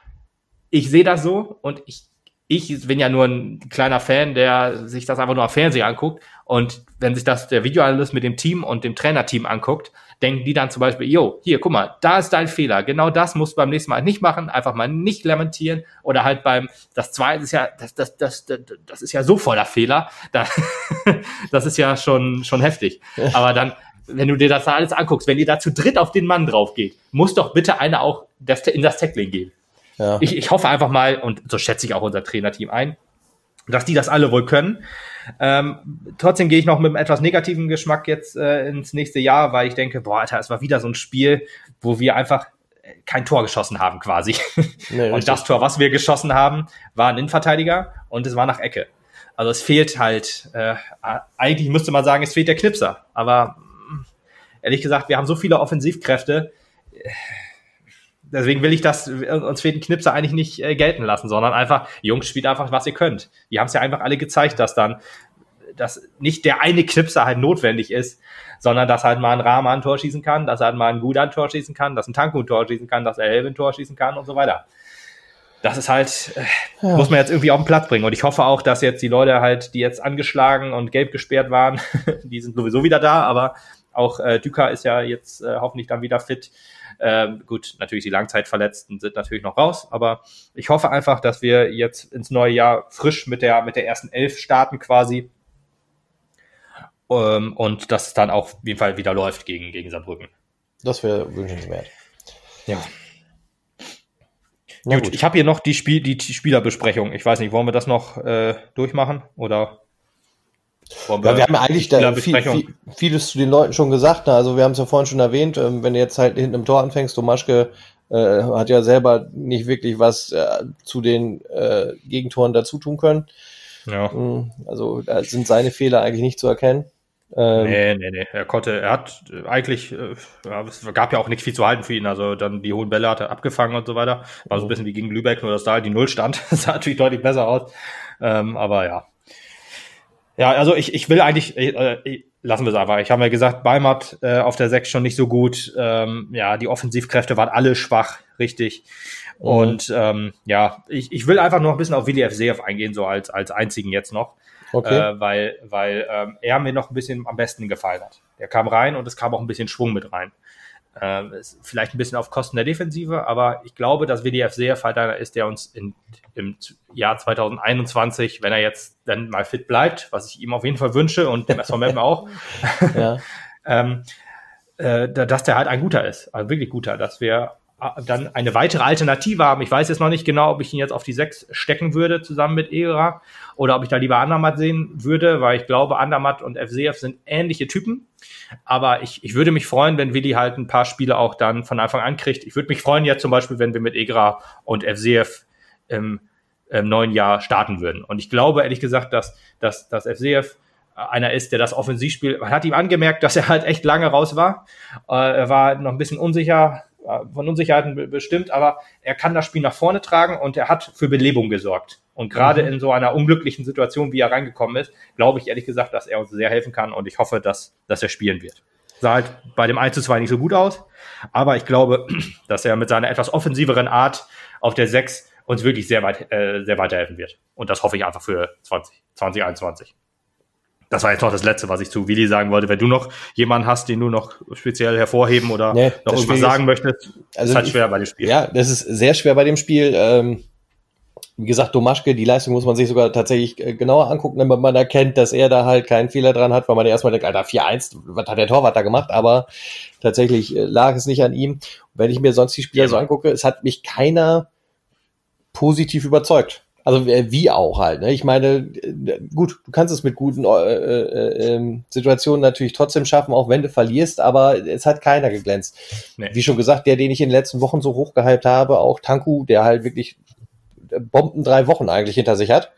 Ich sehe das so und ich, ich bin ja nur ein kleiner Fan, der sich das einfach nur am Fernseher anguckt. Und wenn sich das der Videoanalyst mit dem Team und dem Trainerteam anguckt, denken die dann zum Beispiel, yo, hier, guck mal, da ist dein Fehler. Genau das musst du beim nächsten Mal nicht machen. Einfach mal nicht lamentieren. Oder halt beim, das zweite ist ja, das, das, das, das, das ist ja so voller Fehler. Das, [LAUGHS] das ist ja schon, schon heftig. Aber dann, wenn du dir das alles anguckst, wenn ihr da zu dritt auf den Mann drauf geht, muss doch bitte einer auch das, in das Tackling gehen. Ja. Ich, ich hoffe einfach mal, und so schätze ich auch unser Trainerteam ein, dass die das alle wohl können. Ähm, trotzdem gehe ich noch mit einem etwas negativen Geschmack jetzt äh, ins nächste Jahr, weil ich denke, boah, Alter, es war wieder so ein Spiel, wo wir einfach kein Tor geschossen haben quasi. Nee, [LAUGHS] und das Tor, was wir geschossen haben, war ein Innenverteidiger und es war nach Ecke. Also es fehlt halt, äh, eigentlich müsste man sagen, es fehlt der Knipser. Aber ehrlich gesagt, wir haben so viele Offensivkräfte. Deswegen will ich das, uns fehlt ein Knipser eigentlich nicht äh, gelten lassen, sondern einfach, Jungs, spielt einfach, was ihr könnt. Die haben es ja einfach alle gezeigt, dass dann dass nicht der eine Knipser halt notwendig ist, sondern dass halt mal ein Rama ein Tor schießen kann, dass halt mal ein Guda ein Tor schießen kann, dass ein Tanku ein Tor schießen kann, dass er Elvin ein Tor schießen kann und so weiter. Das ist halt, äh, ja. muss man jetzt irgendwie auf den Platz bringen. Und ich hoffe auch, dass jetzt die Leute halt, die jetzt angeschlagen und gelb gesperrt waren, [LAUGHS] die sind sowieso wieder da, aber auch äh, Düker ist ja jetzt äh, hoffentlich dann wieder fit. Ähm, gut, natürlich die Langzeitverletzten sind natürlich noch raus, aber ich hoffe einfach, dass wir jetzt ins neue Jahr frisch mit der, mit der ersten Elf starten quasi. Ähm, und dass es dann auch auf jeden Fall wieder läuft gegen, gegen Saarbrücken. Das wäre wünschenswert. Ja. gut, gut, ich habe hier noch die, Spiel, die, die Spielerbesprechung. Ich weiß nicht, wollen wir das noch äh, durchmachen oder? Ja, wir haben eigentlich da viel, viel, vieles zu den Leuten schon gesagt. Ne? Also wir haben es ja vorhin schon erwähnt, ähm, wenn du jetzt halt hinten im Tor anfängst, Domaschke äh, hat ja selber nicht wirklich was äh, zu den äh, Gegentoren dazu tun können. Ja. Hm, also da sind seine Fehler eigentlich nicht zu erkennen. Ähm, nee, nee, nee. Er konnte, er hat eigentlich, äh, es gab ja auch nicht viel zu halten für ihn. Also dann die hohen Bälle hat er abgefangen und so weiter. War so ein mhm. bisschen wie gegen Lübeck, nur dass da halt die Null stand. [LAUGHS] das sah natürlich deutlich besser aus. Ähm, aber ja, ja, also ich, ich will eigentlich, äh, äh, lassen wir es einfach. Ich habe ja gesagt, Balmat äh, auf der 6 schon nicht so gut. Ähm, ja, die Offensivkräfte waren alle schwach, richtig. Mhm. Und ähm, ja, ich, ich will einfach noch ein bisschen auf Willi F. Eingehen, so als, als einzigen jetzt noch. Okay. Äh, weil weil ähm, er mir noch ein bisschen am besten gefallen hat. Der kam rein und es kam auch ein bisschen Schwung mit rein. Äh, vielleicht ein bisschen auf Kosten der Defensive, aber ich glaube, dass WDF sehr Fighter ist, der uns in, im Jahr 2021, wenn er jetzt dann mal fit bleibt, was ich ihm auf jeden Fall wünsche und dem SVM auch, [LAUGHS] ja. [LAUGHS] ähm, äh, dass der halt ein guter ist, ein wirklich guter, dass wir dann eine weitere Alternative haben. Ich weiß jetzt noch nicht genau, ob ich ihn jetzt auf die 6 stecken würde, zusammen mit Era, oder ob ich da lieber Andermatt sehen würde, weil ich glaube, Andermatt und FCF sind ähnliche Typen. Aber ich, ich würde mich freuen, wenn Willi halt ein paar Spiele auch dann von Anfang an kriegt. Ich würde mich freuen jetzt zum Beispiel, wenn wir mit Egra und FCF im, im neuen Jahr starten würden. Und ich glaube, ehrlich gesagt, dass, dass, dass FCF einer ist, der das Offensivspiel, man hat ihm angemerkt, dass er halt echt lange raus war. Äh, er war noch ein bisschen unsicher, äh, von Unsicherheiten bestimmt, aber er kann das Spiel nach vorne tragen und er hat für Belebung gesorgt. Und gerade mhm. in so einer unglücklichen Situation, wie er reingekommen ist, glaube ich ehrlich gesagt, dass er uns sehr helfen kann und ich hoffe, dass, dass er spielen wird. Sah halt bei dem 1 zu 2 nicht so gut aus, aber ich glaube, [CLEARS THROAT] dass er mit seiner etwas offensiveren Art auf der 6 uns wirklich sehr weit, äh, sehr weiterhelfen wird. Und das hoffe ich einfach für 20, 2021 das war jetzt noch das Letzte, was ich zu Willi sagen wollte. Wenn du noch jemanden hast, den du noch speziell hervorheben oder nee, noch irgendwas sagen möchtest, also ist halt schwer bei dem Spiel. Ja, das ist sehr schwer bei dem Spiel. Ähm, wie gesagt, Domaschke, die Leistung muss man sich sogar tatsächlich äh, genauer angucken, damit man erkennt, dass er da halt keinen Fehler dran hat, weil man erstmal denkt, Alter, 4-1, was hat der Torwart da gemacht? Aber tatsächlich äh, lag es nicht an ihm. Wenn ich mir sonst die Spieler ja. so angucke, es hat mich keiner positiv überzeugt. Also äh, wie auch halt. Ne? Ich meine, äh, gut, du kannst es mit guten äh, äh, äh, Situationen natürlich trotzdem schaffen, auch wenn du verlierst, aber es hat keiner geglänzt. Nee. Wie schon gesagt, der, den ich in den letzten Wochen so hochgehypt habe, auch Tanku, der halt wirklich Bomben drei Wochen eigentlich hinter sich hat,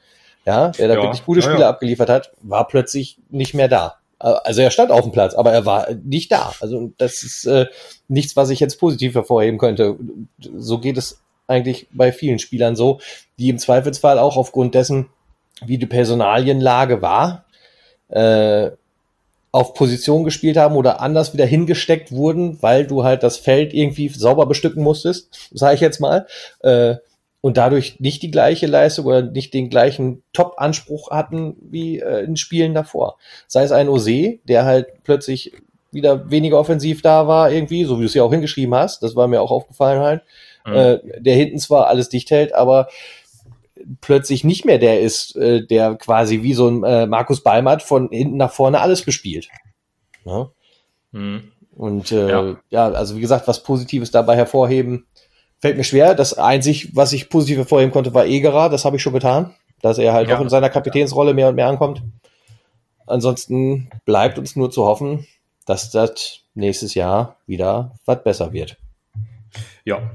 ja, der da ja. wirklich gute Spiele ja, ja. abgeliefert hat, war plötzlich nicht mehr da. Also er stand auf dem Platz, aber er war nicht da. Also das ist äh, nichts, was ich jetzt positiv hervorheben könnte. So geht es eigentlich bei vielen Spielern so, die im Zweifelsfall auch aufgrund dessen, wie die Personalienlage war, äh, auf Position gespielt haben oder anders wieder hingesteckt wurden, weil du halt das Feld irgendwie sauber bestücken musstest, sage ich jetzt mal, äh, und dadurch nicht die gleiche Leistung oder nicht den gleichen Top-Anspruch hatten wie äh, in Spielen davor. Sei es ein Ose, der halt plötzlich wieder weniger offensiv da war irgendwie, so wie du es ja auch hingeschrieben hast, das war mir auch aufgefallen halt, mhm. äh, der hinten zwar alles dicht hält, aber plötzlich nicht mehr der ist, äh, der quasi wie so ein äh, Markus Balmert von hinten nach vorne alles bespielt. Ja? Mhm. Und äh, ja. ja. also wie gesagt, was Positives dabei hervorheben, fällt mir schwer. Das einzig, was ich positiv hervorheben konnte, war Egerer. Das habe ich schon getan, dass er halt ja. auch in seiner Kapitänsrolle mehr und mehr ankommt. Ansonsten bleibt uns nur zu hoffen, dass das nächstes Jahr wieder was besser wird. Ja,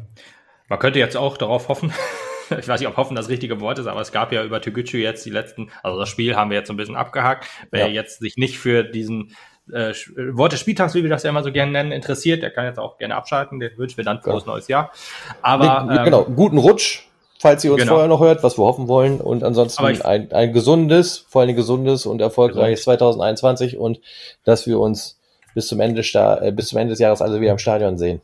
man könnte jetzt auch darauf hoffen, [LAUGHS] ich weiß nicht, ob hoffen das richtige Wort ist, aber es gab ja über Toguchi jetzt die letzten, also das Spiel haben wir jetzt so ein bisschen abgehakt. Wer ja. jetzt sich nicht für diesen äh, Wort des Spieltags, wie wir das ja immer so gerne nennen, interessiert, der kann jetzt auch gerne abschalten, den wünschen wir dann frohes ja. neues Jahr. Aber ähm, genau, guten Rutsch falls ihr uns genau. vorher noch hört, was wir hoffen wollen. Und ansonsten ein, ein gesundes, vor allem gesundes und erfolgreiches 2021 und dass wir uns bis zum Ende, äh, bis zum Ende des Jahres alle wieder im Stadion sehen.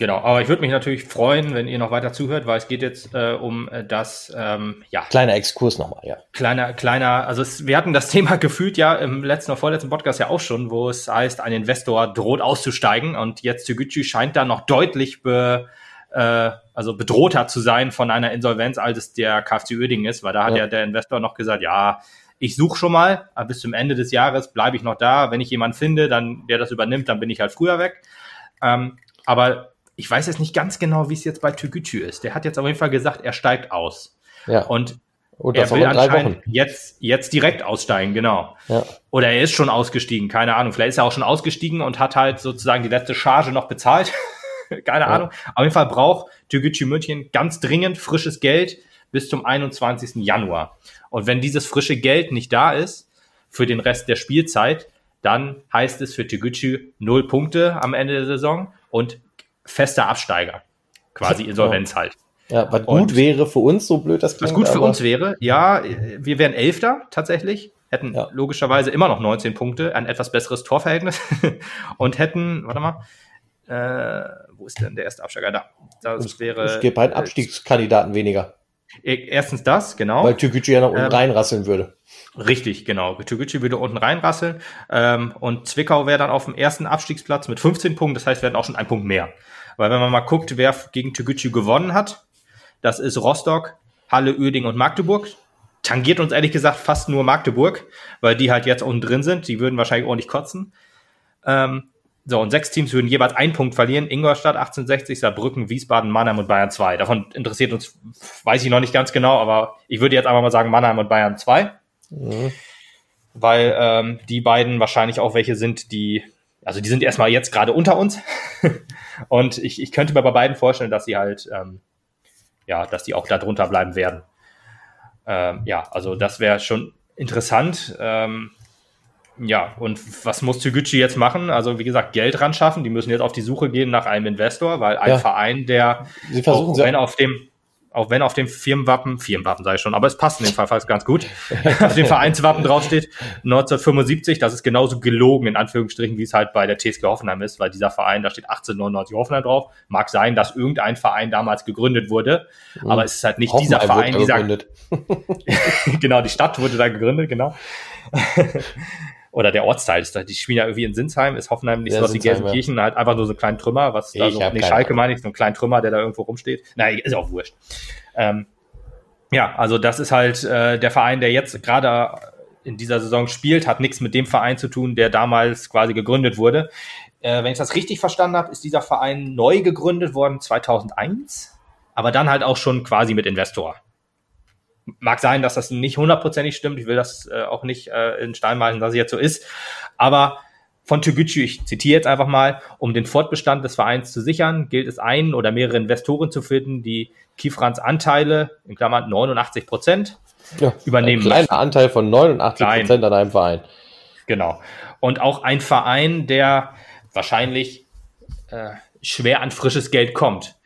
Genau, aber ich würde mich natürlich freuen, wenn ihr noch weiter zuhört, weil es geht jetzt äh, um äh, das, ähm, ja. Kleiner Exkurs nochmal, ja. Kleiner, kleiner, also es, wir hatten das [LAUGHS] Thema gefühlt ja im letzten oder vorletzten Podcast ja auch schon, wo es heißt, ein Investor droht auszusteigen und jetzt Tsuguchi scheint da noch deutlich be, äh, also bedrohter zu sein von einer Insolvenz, als es der KFC Uerdingen ist, weil da hat ja, ja der Investor noch gesagt, ja, ich suche schon mal, aber bis zum Ende des Jahres bleibe ich noch da. Wenn ich jemanden finde, dann der das übernimmt, dann bin ich halt früher weg. Ähm, aber ich weiß jetzt nicht ganz genau, wie es jetzt bei Türkgücü ist. Der hat jetzt auf jeden Fall gesagt, er steigt aus. Ja. Und und er will anscheinend jetzt, jetzt direkt aussteigen, genau. Ja. Oder er ist schon ausgestiegen, keine Ahnung. Vielleicht ist er auch schon ausgestiegen und hat halt sozusagen die letzte Charge noch bezahlt. [LAUGHS] keine ja. Ahnung. Auf jeden Fall braucht Türkgücü München ganz dringend frisches Geld bis zum 21. Januar. Und wenn dieses frische Geld nicht da ist für den Rest der Spielzeit, dann heißt es für Türkgücü null Punkte am Ende der Saison und fester Absteiger. Quasi Insolvenz halt. Ja, was und gut wäre für uns, so blöd das klingt. Was gut für uns wäre, ja, wir wären Elfter tatsächlich, hätten ja. logischerweise immer noch 19 Punkte, ein etwas besseres Torverhältnis [LAUGHS] und hätten, warte mal, äh, wo ist denn der erste Absteiger da? Das es, wäre. Es gibt halt Abstiegskandidaten weniger. E, erstens das, genau. Weil Türkgücü ja nach unten ähm, reinrasseln würde. Richtig, genau. Türkgücü würde unten reinrasseln. Ähm, und Zwickau wäre dann auf dem ersten Abstiegsplatz mit 15 Punkten. Das heißt, wir hätten auch schon einen Punkt mehr. Weil wenn man mal guckt, wer gegen Türkgücü gewonnen hat, das ist Rostock, Halle, Uerding und Magdeburg. Tangiert uns ehrlich gesagt fast nur Magdeburg, weil die halt jetzt unten drin sind. Die würden wahrscheinlich ordentlich kotzen. Ähm, so, und sechs Teams würden jeweils einen Punkt verlieren. Ingolstadt 1860, Saarbrücken, Wiesbaden, Mannheim und Bayern 2. Davon interessiert uns, weiß ich noch nicht ganz genau, aber ich würde jetzt einfach mal sagen Mannheim und Bayern 2. Mhm. Weil ähm, die beiden wahrscheinlich auch welche sind, die, also die sind erstmal jetzt gerade unter uns. [LAUGHS] und ich, ich könnte mir bei beiden vorstellen, dass sie halt, ähm, ja, dass die auch da drunter bleiben werden. Ähm, ja, also das wäre schon interessant. Ähm, ja, und was muss Tsuguchi jetzt machen? Also, wie gesagt, Geld ran schaffen. Die müssen jetzt auf die Suche gehen nach einem Investor, weil ein ja. Verein, der, Sie versuchen auch, wenn auf dem, auch wenn auf dem Firmenwappen, Firmenwappen sage ich schon, aber es passt in dem Fall fast ganz gut, [LAUGHS] auf dem Vereinswappen draufsteht, 1975, das ist genauso gelogen, in Anführungsstrichen, wie es halt bei der TSG Hoffenheim ist, weil dieser Verein, da steht 1899 Hoffenheim drauf. Mag sein, dass irgendein Verein damals gegründet wurde, mhm. aber es ist halt nicht Hoffenheim dieser Verein, dieser, [LAUGHS] genau, die Stadt wurde da gegründet, genau [LAUGHS] oder der Ortsteil ist da, die spielen ja irgendwie in Sinsheim, ist Hoffenheim nicht ja, so was wie Gelsenkirchen, ja. halt einfach nur so ein kleinen Trümmer, was ich da so, nee, Schalke meine ich, so ein kleinen Trümmer, der da irgendwo rumsteht. Nein, ist auch wurscht. Ähm, ja, also das ist halt äh, der Verein, der jetzt gerade in dieser Saison spielt, hat nichts mit dem Verein zu tun, der damals quasi gegründet wurde. Äh, wenn ich das richtig verstanden habe, ist dieser Verein neu gegründet worden 2001, aber dann halt auch schon quasi mit Investor. Mag sein, dass das nicht hundertprozentig stimmt. Ich will das äh, auch nicht äh, in Stein malen, dass es jetzt so ist. Aber von Toguchi, ich zitiere jetzt einfach mal, um den Fortbestand des Vereins zu sichern, gilt es einen oder mehrere Investoren zu finden, die Kifrans Anteile, in Klammern 89 Prozent, ja, übernehmen. Ein kleiner Anteil von 89 Prozent an einem Verein. Genau. Und auch ein Verein, der wahrscheinlich äh, schwer an frisches Geld kommt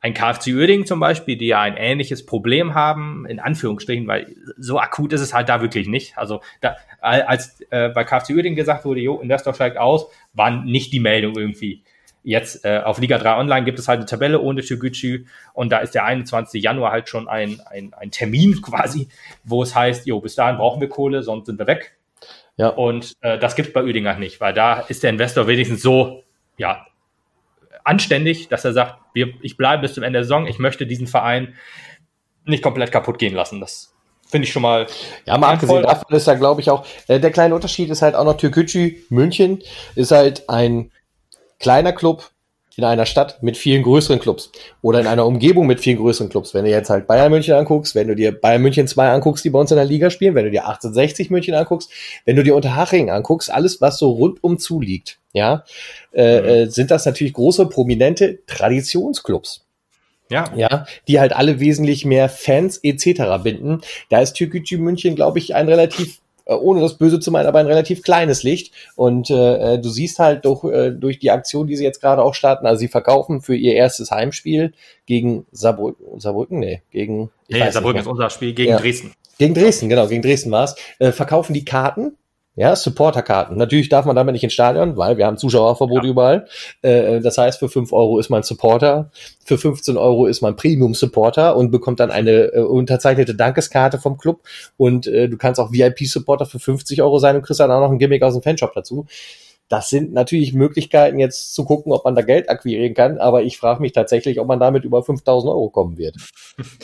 ein KFC Uerdingen zum Beispiel, die ja ein ähnliches Problem haben, in Anführungsstrichen, weil so akut ist es halt da wirklich nicht. Also da, als äh, bei KFC Uerdingen gesagt wurde, jo, Investor steigt aus, war nicht die Meldung irgendwie. Jetzt äh, auf Liga 3 Online gibt es halt eine Tabelle ohne Toguchi und da ist der 21. Januar halt schon ein, ein, ein Termin [LAUGHS] quasi, wo es heißt, jo, bis dahin brauchen wir Kohle, sonst sind wir weg. Ja. Und äh, das gibt es bei Uerdingen halt nicht, weil da ist der Investor wenigstens so, ja, anständig, dass er sagt, wir, ich bleibe bis zum Ende der Saison, ich möchte diesen Verein nicht komplett kaputt gehen lassen. Das finde ich schon mal. Ja, mal abgesehen davon ist da, glaube ich, auch, äh, der kleine Unterschied ist halt auch noch Türkgücü, München ist halt ein kleiner Club in einer Stadt mit vielen größeren Clubs oder in einer Umgebung mit vielen größeren Clubs. Wenn du jetzt halt Bayern München anguckst, wenn du dir Bayern München 2 anguckst, die bei uns in der Liga spielen, wenn du dir 1860 München anguckst, wenn du dir Unterhaching anguckst, alles, was so rundum zuliegt, ja, äh, mhm. äh, sind das natürlich große, prominente Traditionsclubs. Ja. ja, die halt alle wesentlich mehr Fans etc. binden. Da ist Türkgücü München, glaube ich, ein relativ ohne das Böse zu meinen, aber ein relativ kleines Licht. Und äh, du siehst halt durch, äh, durch die Aktion, die sie jetzt gerade auch starten, also sie verkaufen für ihr erstes Heimspiel gegen Saarbrücken, Saarbrücken, nee, gegen Nee, Saarbrücken ist unser Spiel gegen ja. Dresden. Gegen Dresden, genau, gegen Dresden war's. Äh, verkaufen die Karten ja, Supporterkarten. Natürlich darf man damit nicht ins Stadion, weil wir haben Zuschauerverbot ja. überall. Äh, das heißt, für fünf Euro ist man Supporter, für 15 Euro ist man Premium-Supporter und bekommt dann eine äh, unterzeichnete Dankeskarte vom Club. Und äh, du kannst auch VIP-Supporter für 50 Euro sein und kriegst dann auch noch ein Gimmick aus dem Fanshop dazu. Das sind natürlich Möglichkeiten, jetzt zu gucken, ob man da Geld akquirieren kann, aber ich frage mich tatsächlich, ob man damit über 5000 Euro kommen wird.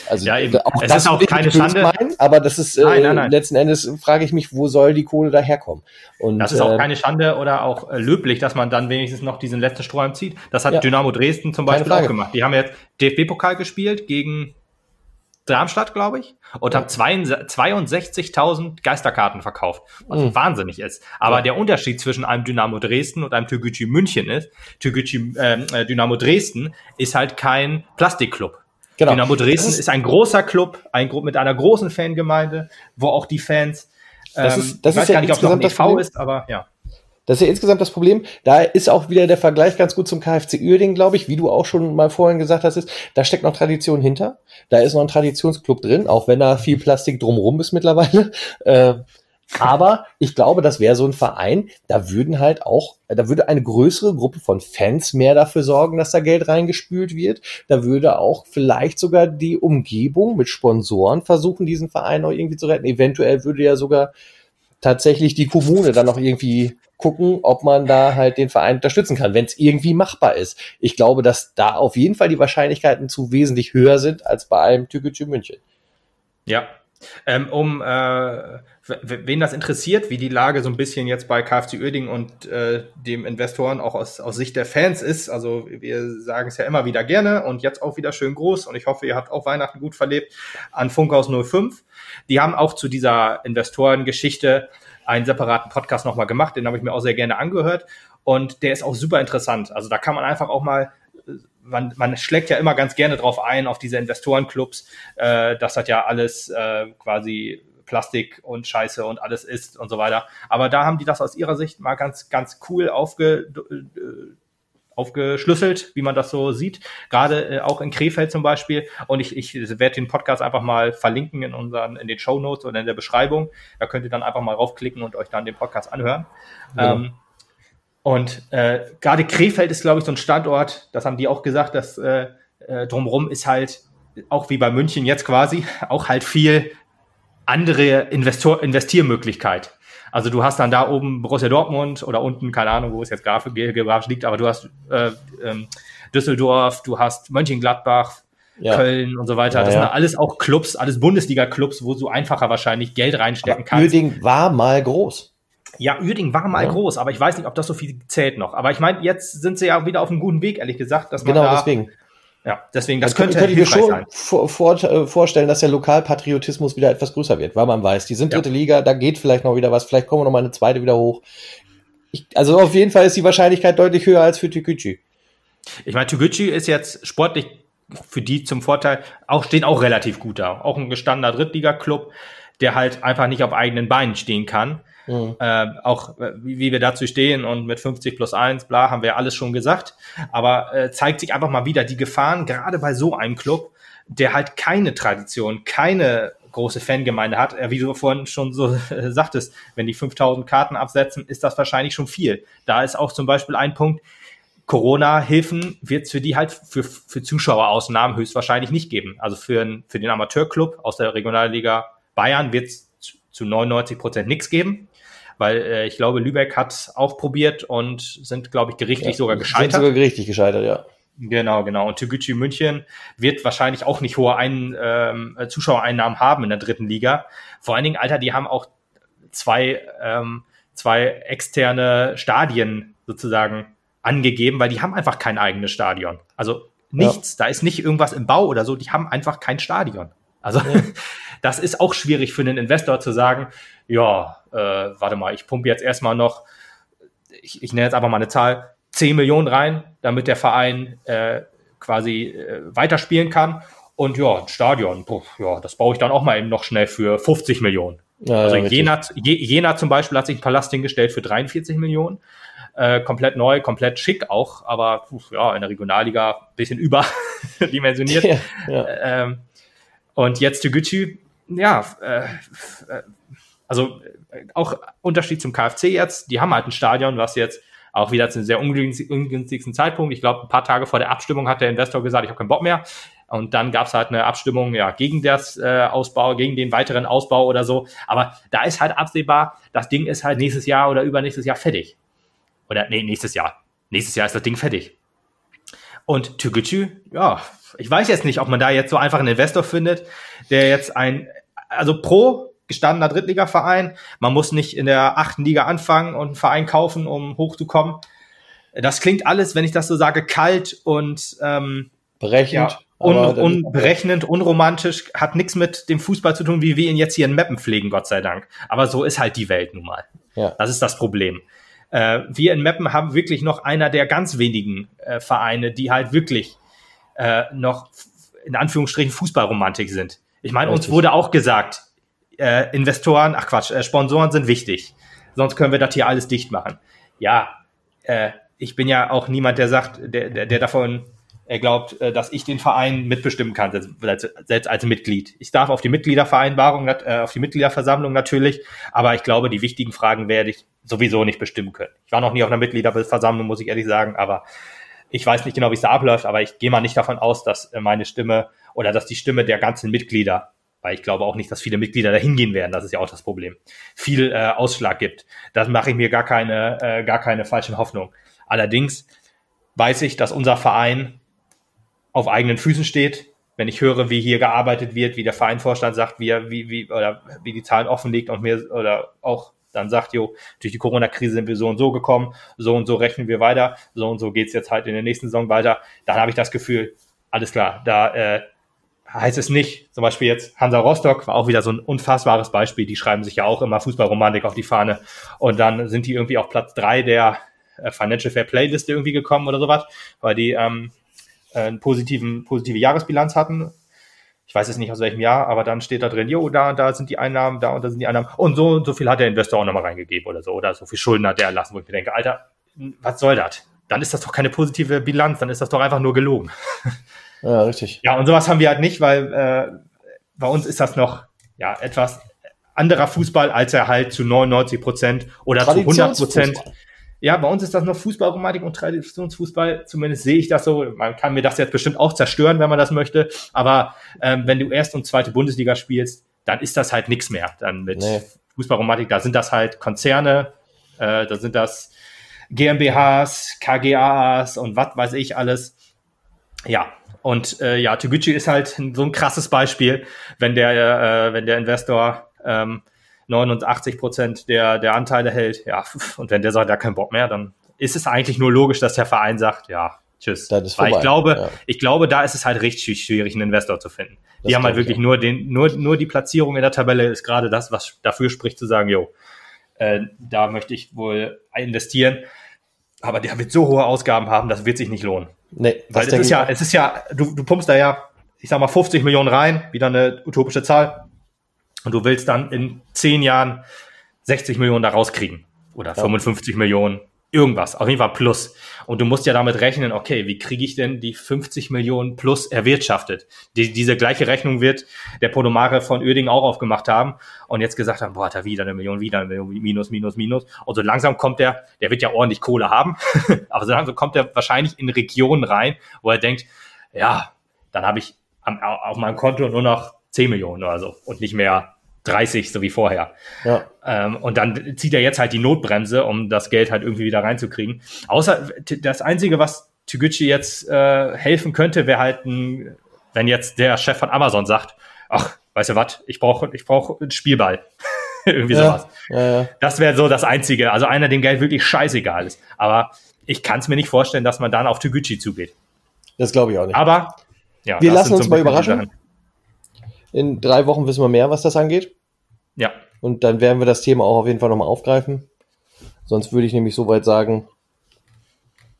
Also ja, eben. auch es das ist auch keine Schande. Meinen, aber das ist, nein, nein, äh, nein. letzten Endes frage ich mich, wo soll die Kohle daherkommen? Und, das ist auch äh, keine Schande oder auch äh, löblich, dass man dann wenigstens noch diesen letzten Strohhalm zieht. Das hat ja, Dynamo Dresden zum Beispiel auch gemacht. Die haben jetzt DFB-Pokal gespielt gegen Darmstadt, glaube ich, und ja. haben 62.000 Geisterkarten verkauft, was mhm. wahnsinnig ist. Aber ja. der Unterschied zwischen einem Dynamo Dresden und einem Türgücü München ist, Türgücü ähm, äh, Dynamo Dresden ist halt kein Plastikclub. Genau. Dynamo Dresden ist, ist, ein großer Club, ein mit einer großen Fangemeinde, wo auch die Fans, ähm, das ist, das ich weiß ist gar nicht, ob es noch ein EV ist, aber ja. Das ist ja insgesamt das Problem. Da ist auch wieder der Vergleich ganz gut zum KFC Uerdingen, glaube ich, wie du auch schon mal vorhin gesagt hast, ist, da steckt noch Tradition hinter. Da ist noch ein Traditionsclub drin, auch wenn da viel Plastik drumrum ist mittlerweile. [LAUGHS] Äh, aber ich glaube, das wäre so ein Verein, da würden halt auch, da würde eine größere Gruppe von Fans mehr dafür sorgen, dass da Geld reingespült wird. Da würde auch vielleicht sogar die Umgebung mit Sponsoren versuchen, diesen Verein noch irgendwie zu retten. Eventuell würde ja sogar tatsächlich die Kommune dann noch irgendwie gucken, ob man da halt den Verein unterstützen kann, wenn es irgendwie machbar ist. Ich glaube, dass da auf jeden Fall die Wahrscheinlichkeiten zu wesentlich höher sind als bei einem Türkgücü München. Ja, ähm, um äh, wen das interessiert, wie die Lage so ein bisschen jetzt bei KFC Uerdingen und äh, dem Investoren auch aus, aus Sicht der Fans ist. Also wir sagen es ja immer wieder gerne und jetzt auch wieder schön groß und ich hoffe, ihr habt auch Weihnachten gut verlebt an Funkhaus 05. Die haben auch zu dieser Investorengeschichte einen separaten Podcast nochmal gemacht, den habe ich mir auch sehr gerne angehört und der ist auch super interessant. Also da kann man einfach auch mal man, man schlägt ja immer ganz gerne drauf ein, auf diese Investorenclubs, äh, dass das ja alles äh, quasi Plastik und Scheiße und alles ist und so weiter. Aber da haben die das aus ihrer Sicht mal ganz, ganz cool aufge, äh, aufgeschlüsselt, wie man das so sieht. Gerade äh, auch in Krefeld zum Beispiel. Und ich, ich werde den Podcast einfach mal verlinken in unseren, in den Show Notes oder in der Beschreibung. Da könnt ihr dann einfach mal raufklicken und euch dann den Podcast anhören. Ja. Ähm, und äh, gerade Krefeld ist, glaube ich, so ein Standort, das haben die auch gesagt, dass äh, äh, drumherum ist halt, auch wie bei München jetzt quasi, [LAUGHS] auch halt viel andere Investor Investiermöglichkeit. Also du hast dann da oben Borussia Dortmund oder unten, keine Ahnung, wo es jetzt geografisch liegt, aber du hast äh, ähm, Düsseldorf, du hast Mönchengladbach, ja. Köln und so weiter. Ja, das ja. sind alles auch Clubs, alles Bundesliga-Clubs, wo du einfacher wahrscheinlich Geld reinstecken aber kannst. Uerding war mal groß. Ja, Uerding war mal groß, aber ich weiß nicht, ob das so viel zählt noch. Aber ich meine, jetzt sind sie ja wieder auf einem guten Weg, ehrlich gesagt, dass man genau, da deswegen. Ja, deswegen, das, das könnte, könnte ich mir schon. Vor, vor, äh, vorstellen, dass der Lokalpatriotismus wieder etwas größer wird, weil man weiß, die sind dritte ja. Liga, da geht vielleicht noch wieder was, vielleicht kommen wir noch mal eine zweite wieder hoch. Ich, also auf jeden Fall ist die Wahrscheinlichkeit deutlich höher als für Tükücü. Ich meine, Tükücü ist jetzt sportlich für die zum Vorteil, auch stehen auch relativ gut da. Auch ein gestandener Drittliga-Club, der halt einfach nicht auf eigenen Beinen stehen kann. Mhm. Äh, auch wie, wie, wir dazu stehen und mit 50 plus 1, bla, haben wir alles schon gesagt. Aber äh, zeigt sich einfach mal wieder die Gefahren, gerade bei so einem Club, der halt keine Tradition, keine große Fangemeinde hat. Äh, wie du vorhin schon so äh, [LAUGHS] sagtest, wenn die 5000 Karten absetzen, ist das wahrscheinlich schon viel. Da ist auch zum Beispiel ein Punkt, Corona-Hilfen wird es für die halt für, für Zuschauerausnahmen höchstwahrscheinlich nicht geben. Also für, für den Amateurclub aus der Regionalliga Bayern wird es zu 99 Prozent nichts geben weil äh, ich glaube, Lübeck hat auch probiert und sind, glaube ich, gerichtlich ja, sogar gescheitert. Sind sogar gerichtlich gescheitert, ja. Genau, genau. Und Tegucci München wird wahrscheinlich auch nicht hohe Ein ähm, Zuschauereinnahmen haben in der dritten Liga. Vor allen Dingen, Alter, die haben auch zwei, ähm, zwei externe Stadien sozusagen angegeben, weil die haben einfach kein eigenes Stadion. Also nichts, ja. da ist nicht irgendwas im Bau oder so, die haben einfach kein Stadion. Also ja. [LAUGHS] das ist auch schwierig für einen Investor zu sagen, ja, äh, warte mal, ich pumpe jetzt erstmal noch, ich, ich nenne jetzt einfach mal eine Zahl, 10 Millionen rein, damit der Verein äh, quasi äh, weiterspielen kann. Und ja, ein Stadion, puh, ja, das baue ich dann auch mal eben noch schnell für 50 Millionen. Ja, also ja, Jena, Jena zum Beispiel hat sich ein Palast hingestellt für 43 Millionen. Äh, komplett neu, komplett schick auch, aber ja, in der Regionalliga ein bisschen überdimensioniert. [LAUGHS] Ja, ja. Ähm, und jetzt Toguchi, ja, äh, äh, also äh, auch Unterschied zum KFC jetzt, die haben halt ein Stadion, was jetzt auch wieder zu einem sehr ungünstigsten Zeitpunkt. Ich glaube, ein paar Tage vor der Abstimmung hat der Investor gesagt, ich habe keinen Bock mehr. Und dann gab es halt eine Abstimmung ja, gegen das äh, Ausbau, gegen den weiteren Ausbau oder so. Aber da ist halt absehbar, das Ding ist halt nächstes Jahr oder übernächstes Jahr fertig. Oder nee, nächstes Jahr. Nächstes Jahr ist das Ding fertig. Und Toguchi, ja, ich weiß jetzt nicht, ob man da jetzt so einfach einen Investor findet, der jetzt ein, also pro gestandener Drittligaverein, man muss nicht in der achten Liga anfangen und einen Verein kaufen, um hochzukommen. Das klingt alles, wenn ich das so sage, kalt und ähm, berechnet. Ja, Un, unberechnend, unromantisch, hat nichts mit dem Fußball zu tun, wie wir ihn jetzt hier in Meppen pflegen, Gott sei Dank. Aber so ist halt die Welt nun mal. Ja. Das ist das Problem. Äh, wir in Meppen haben wirklich noch einer der ganz wenigen äh, Vereine, die halt wirklich äh, noch in Anführungsstrichen Fußballromantik sind. Ich meine, uns wurde auch gesagt, äh, Investoren, ach Quatsch, äh, Sponsoren sind wichtig. Sonst können wir das hier alles dicht machen. Ja, äh, ich bin ja auch niemand, der sagt, der, der, der davon er glaubt, äh, dass ich den Verein mitbestimmen kann, selbst als Mitglied. Ich darf auf die Mitgliedervereinbarung, äh, auf die Mitgliederversammlung natürlich, aber ich glaube, die wichtigen Fragen werde ich sowieso nicht bestimmen können. Ich war noch nie auf einer Mitgliederversammlung, muss ich ehrlich sagen, aber ich weiß nicht genau, wie es da abläuft, aber ich gehe mal nicht davon aus, dass äh, meine Stimme oder dass die Stimme der ganzen Mitglieder, weil ich glaube auch nicht, dass viele Mitglieder da hingehen werden, das ist ja auch das Problem, viel äh, Ausschlag gibt. Das mache ich mir gar keine, äh, gar keine falschen Hoffnungen. Allerdings weiß ich, dass unser Verein auf eigenen Füßen steht. Wenn ich höre, wie hier gearbeitet wird, wie der Vereinvorstand sagt, wie, er, wie, wie, oder wie die Zahlen offenlegt und mir oder auch dann sagt, jo, durch die Corona-Krise sind wir so und so gekommen, so und so rechnen wir weiter, so und so geht's jetzt halt in der nächsten Saison weiter, dann habe ich das Gefühl, alles klar, da äh, heißt es nicht, zum Beispiel jetzt Hansa Rostock war auch wieder so ein unfassbares Beispiel, die schreiben sich ja auch immer Fußballromantik auf die Fahne und dann sind die irgendwie auf Platz drei der äh, Financial Fair Play Liste irgendwie gekommen oder sowas, weil die ähm, äh, einen positiven, positive Jahresbilanz hatten. Ich weiß jetzt nicht aus welchem Jahr, aber dann steht da drin, jo, da, da sind die Einnahmen, da und da sind die Einnahmen. Und so und so viel hat der Investor auch nochmal reingegeben oder so. Oder so viel Schulden hat der erlassen, wo ich mir denke, Alter, was soll das? Dann ist das doch keine positive Bilanz, dann ist das doch einfach nur gelogen. [LAUGHS] Ja, richtig. Ja, und sowas haben wir halt nicht, weil äh, bei uns ist das noch ja etwas anderer Fußball, als er halt zu 99 Prozent oder zu 100 Prozent ja, bei uns ist das noch Fußballromantik und Traditionsfußball. Zumindest sehe ich das so. Man kann mir das jetzt bestimmt auch zerstören, wenn man das möchte. Aber ähm, wenn du erst und zweite Bundesliga spielst, dann ist das halt nichts mehr. Dann mit nee. Fußballromantik, da sind das halt Konzerne, äh, da sind das GmbHs, KGAs und was weiß ich alles. Ja, und äh, ja, Toguchi ist halt so ein krasses Beispiel, wenn der, äh, wenn der Investor ähm, 89 Prozent der, der Anteile hält. Ja, [LAUGHS] und wenn der sagt, er keinen Bock mehr, dann ist es eigentlich nur logisch, dass der Verein sagt, ja, tschüss. Das ist Weil ich glaube, ja. ich glaube, da ist es halt richtig schwierig, einen Investor zu finden. Das die haben halt wirklich nur den, nur, nur die Platzierung in der Tabelle ist gerade das, was dafür spricht, zu sagen, jo, äh, da möchte ich wohl investieren. Aber der wird so hohe Ausgaben haben, das wird sich nicht lohnen. Nee, Weil es ist ja, es ist ja, du, du pumpst da ja, ich sag mal, 50 Millionen rein, wieder eine utopische Zahl und du willst dann in zehn Jahren 60 Millionen da rauskriegen oder ja. 55 Millionen, irgendwas, auf jeden Fall plus. Und du musst ja damit rechnen, okay, wie kriege ich denn die 50 Millionen plus erwirtschaftet? Die, diese gleiche Rechnung wird der Podomare von Uerdingen auch aufgemacht haben und jetzt gesagt haben, boah, er wieder eine Million, wieder eine Million, minus, minus, minus. Und so langsam kommt der, der wird ja ordentlich Kohle haben, [LAUGHS] aber so langsam kommt er wahrscheinlich in Regionen rein, wo er denkt, ja, dann habe ich auf meinem Konto nur noch 10 Millionen oder so und nicht mehr 30, so wie vorher. Ja. Ähm, und dann zieht er jetzt halt die Notbremse, um das Geld halt irgendwie wieder reinzukriegen. Außer das Einzige, was Toguchi jetzt äh, helfen könnte, wäre halt ein, wenn jetzt der Chef von Amazon sagt, ach, weißt du was, ich brauche ich brauch einen Spielball. [LAUGHS] irgendwie ja, sowas. Ja, ja. Das wäre so das Einzige. Also einer, dem Geld wirklich scheißegal ist. Aber ich kann es mir nicht vorstellen, dass man dann auf Toguchi zugeht. Das glaube ich auch nicht. Aber ja, wir lassen uns so mal überraschen. In drei Wochen wissen wir mehr, was das angeht. Ja. Und dann werden wir das Thema auch auf jeden Fall nochmal aufgreifen. Sonst würde ich nämlich soweit sagen,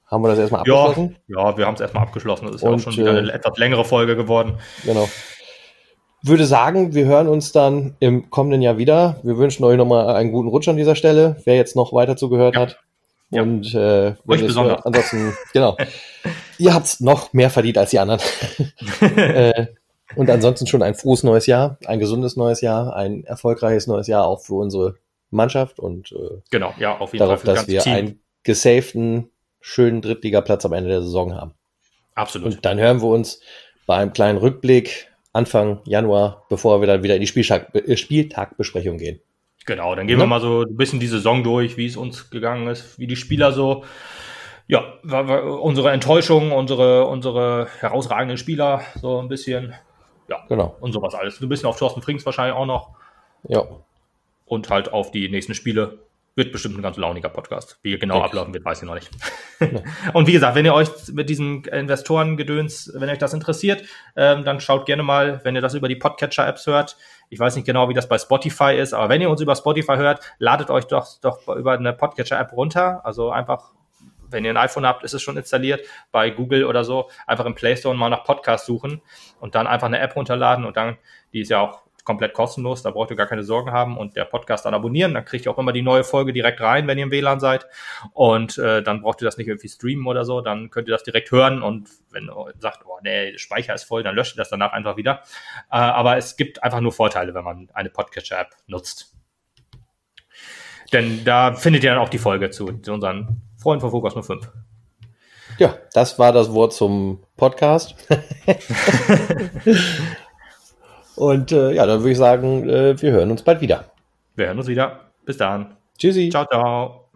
haben wir das erstmal abgeschlossen? Ja, ja wir haben es erstmal abgeschlossen. Das ist Und, ja auch schon wieder eine äh, etwas längere Folge geworden. Genau. würde sagen, wir hören uns dann im kommenden Jahr wieder. Wir wünschen euch nochmal einen guten Rutsch an dieser Stelle, wer jetzt noch weiter zugehört ja. hat. Ja. Und äh, euch besonders. Ansonsten, genau. [LAUGHS] Ihr habt's noch mehr verdient als die anderen. [LAUGHS] äh, und ansonsten schon ein frohes neues Jahr, ein gesundes neues Jahr, ein erfolgreiches neues Jahr auch für unsere Mannschaft und äh, genau, ja, auf jeden darauf, Fall dass wir Team. einen gesaften, schönen Drittligaplatz am Ende der Saison haben. Absolut. Und dann hören wir uns bei einem kleinen Rückblick Anfang Januar, bevor wir dann wieder in die Spieltag, äh, Spieltagbesprechung gehen. Genau, dann gehen ja. wir mal so ein bisschen die Saison durch, wie es uns gegangen ist, wie die Spieler so, ja, unsere Enttäuschung, unsere, unsere herausragenden Spieler so ein bisschen, ja, genau. Und sowas alles. Ein bisschen auf Thorsten Frings wahrscheinlich auch noch. Ja. Und halt auf die nächsten Spiele. Wird bestimmt ein ganz launiger Podcast. Wie genau Echt? ablaufen wird, weiß ich noch nicht. [LAUGHS] und wie gesagt, wenn ihr euch mit diesen Investorengedöns, wenn euch das interessiert, ähm, dann schaut gerne mal, wenn ihr das über die Podcatcher-Apps hört. Ich weiß nicht genau, wie das bei Spotify ist, aber wenn ihr uns über Spotify hört, ladet euch doch, doch über eine Podcatcher-App runter. Also einfach wenn ihr ein iPhone habt, ist es schon installiert, bei Google oder so, einfach im Play Store mal nach Podcast suchen und dann einfach eine App runterladen und dann, die ist ja auch komplett kostenlos, da braucht ihr gar keine Sorgen haben und der Podcast dann abonnieren, dann kriegt ihr auch immer die neue Folge direkt rein, wenn ihr im WLAN seid und äh, dann braucht ihr das nicht irgendwie streamen oder so, dann könnt ihr das direkt hören und wenn ihr sagt, oh nee, der Speicher ist voll, dann löscht ihr das danach einfach wieder. Äh, aber es gibt einfach nur Vorteile, wenn man eine Podcatcher-App nutzt. Denn da findet ihr dann auch die Folge zu, zu unseren Freund von Focus 05. Ja, das war das Wort zum Podcast. [LAUGHS] Und äh, ja, dann würde ich sagen, äh, wir hören uns bald wieder. Wir hören uns wieder. Bis dann. Tschüssi. Ciao, ciao.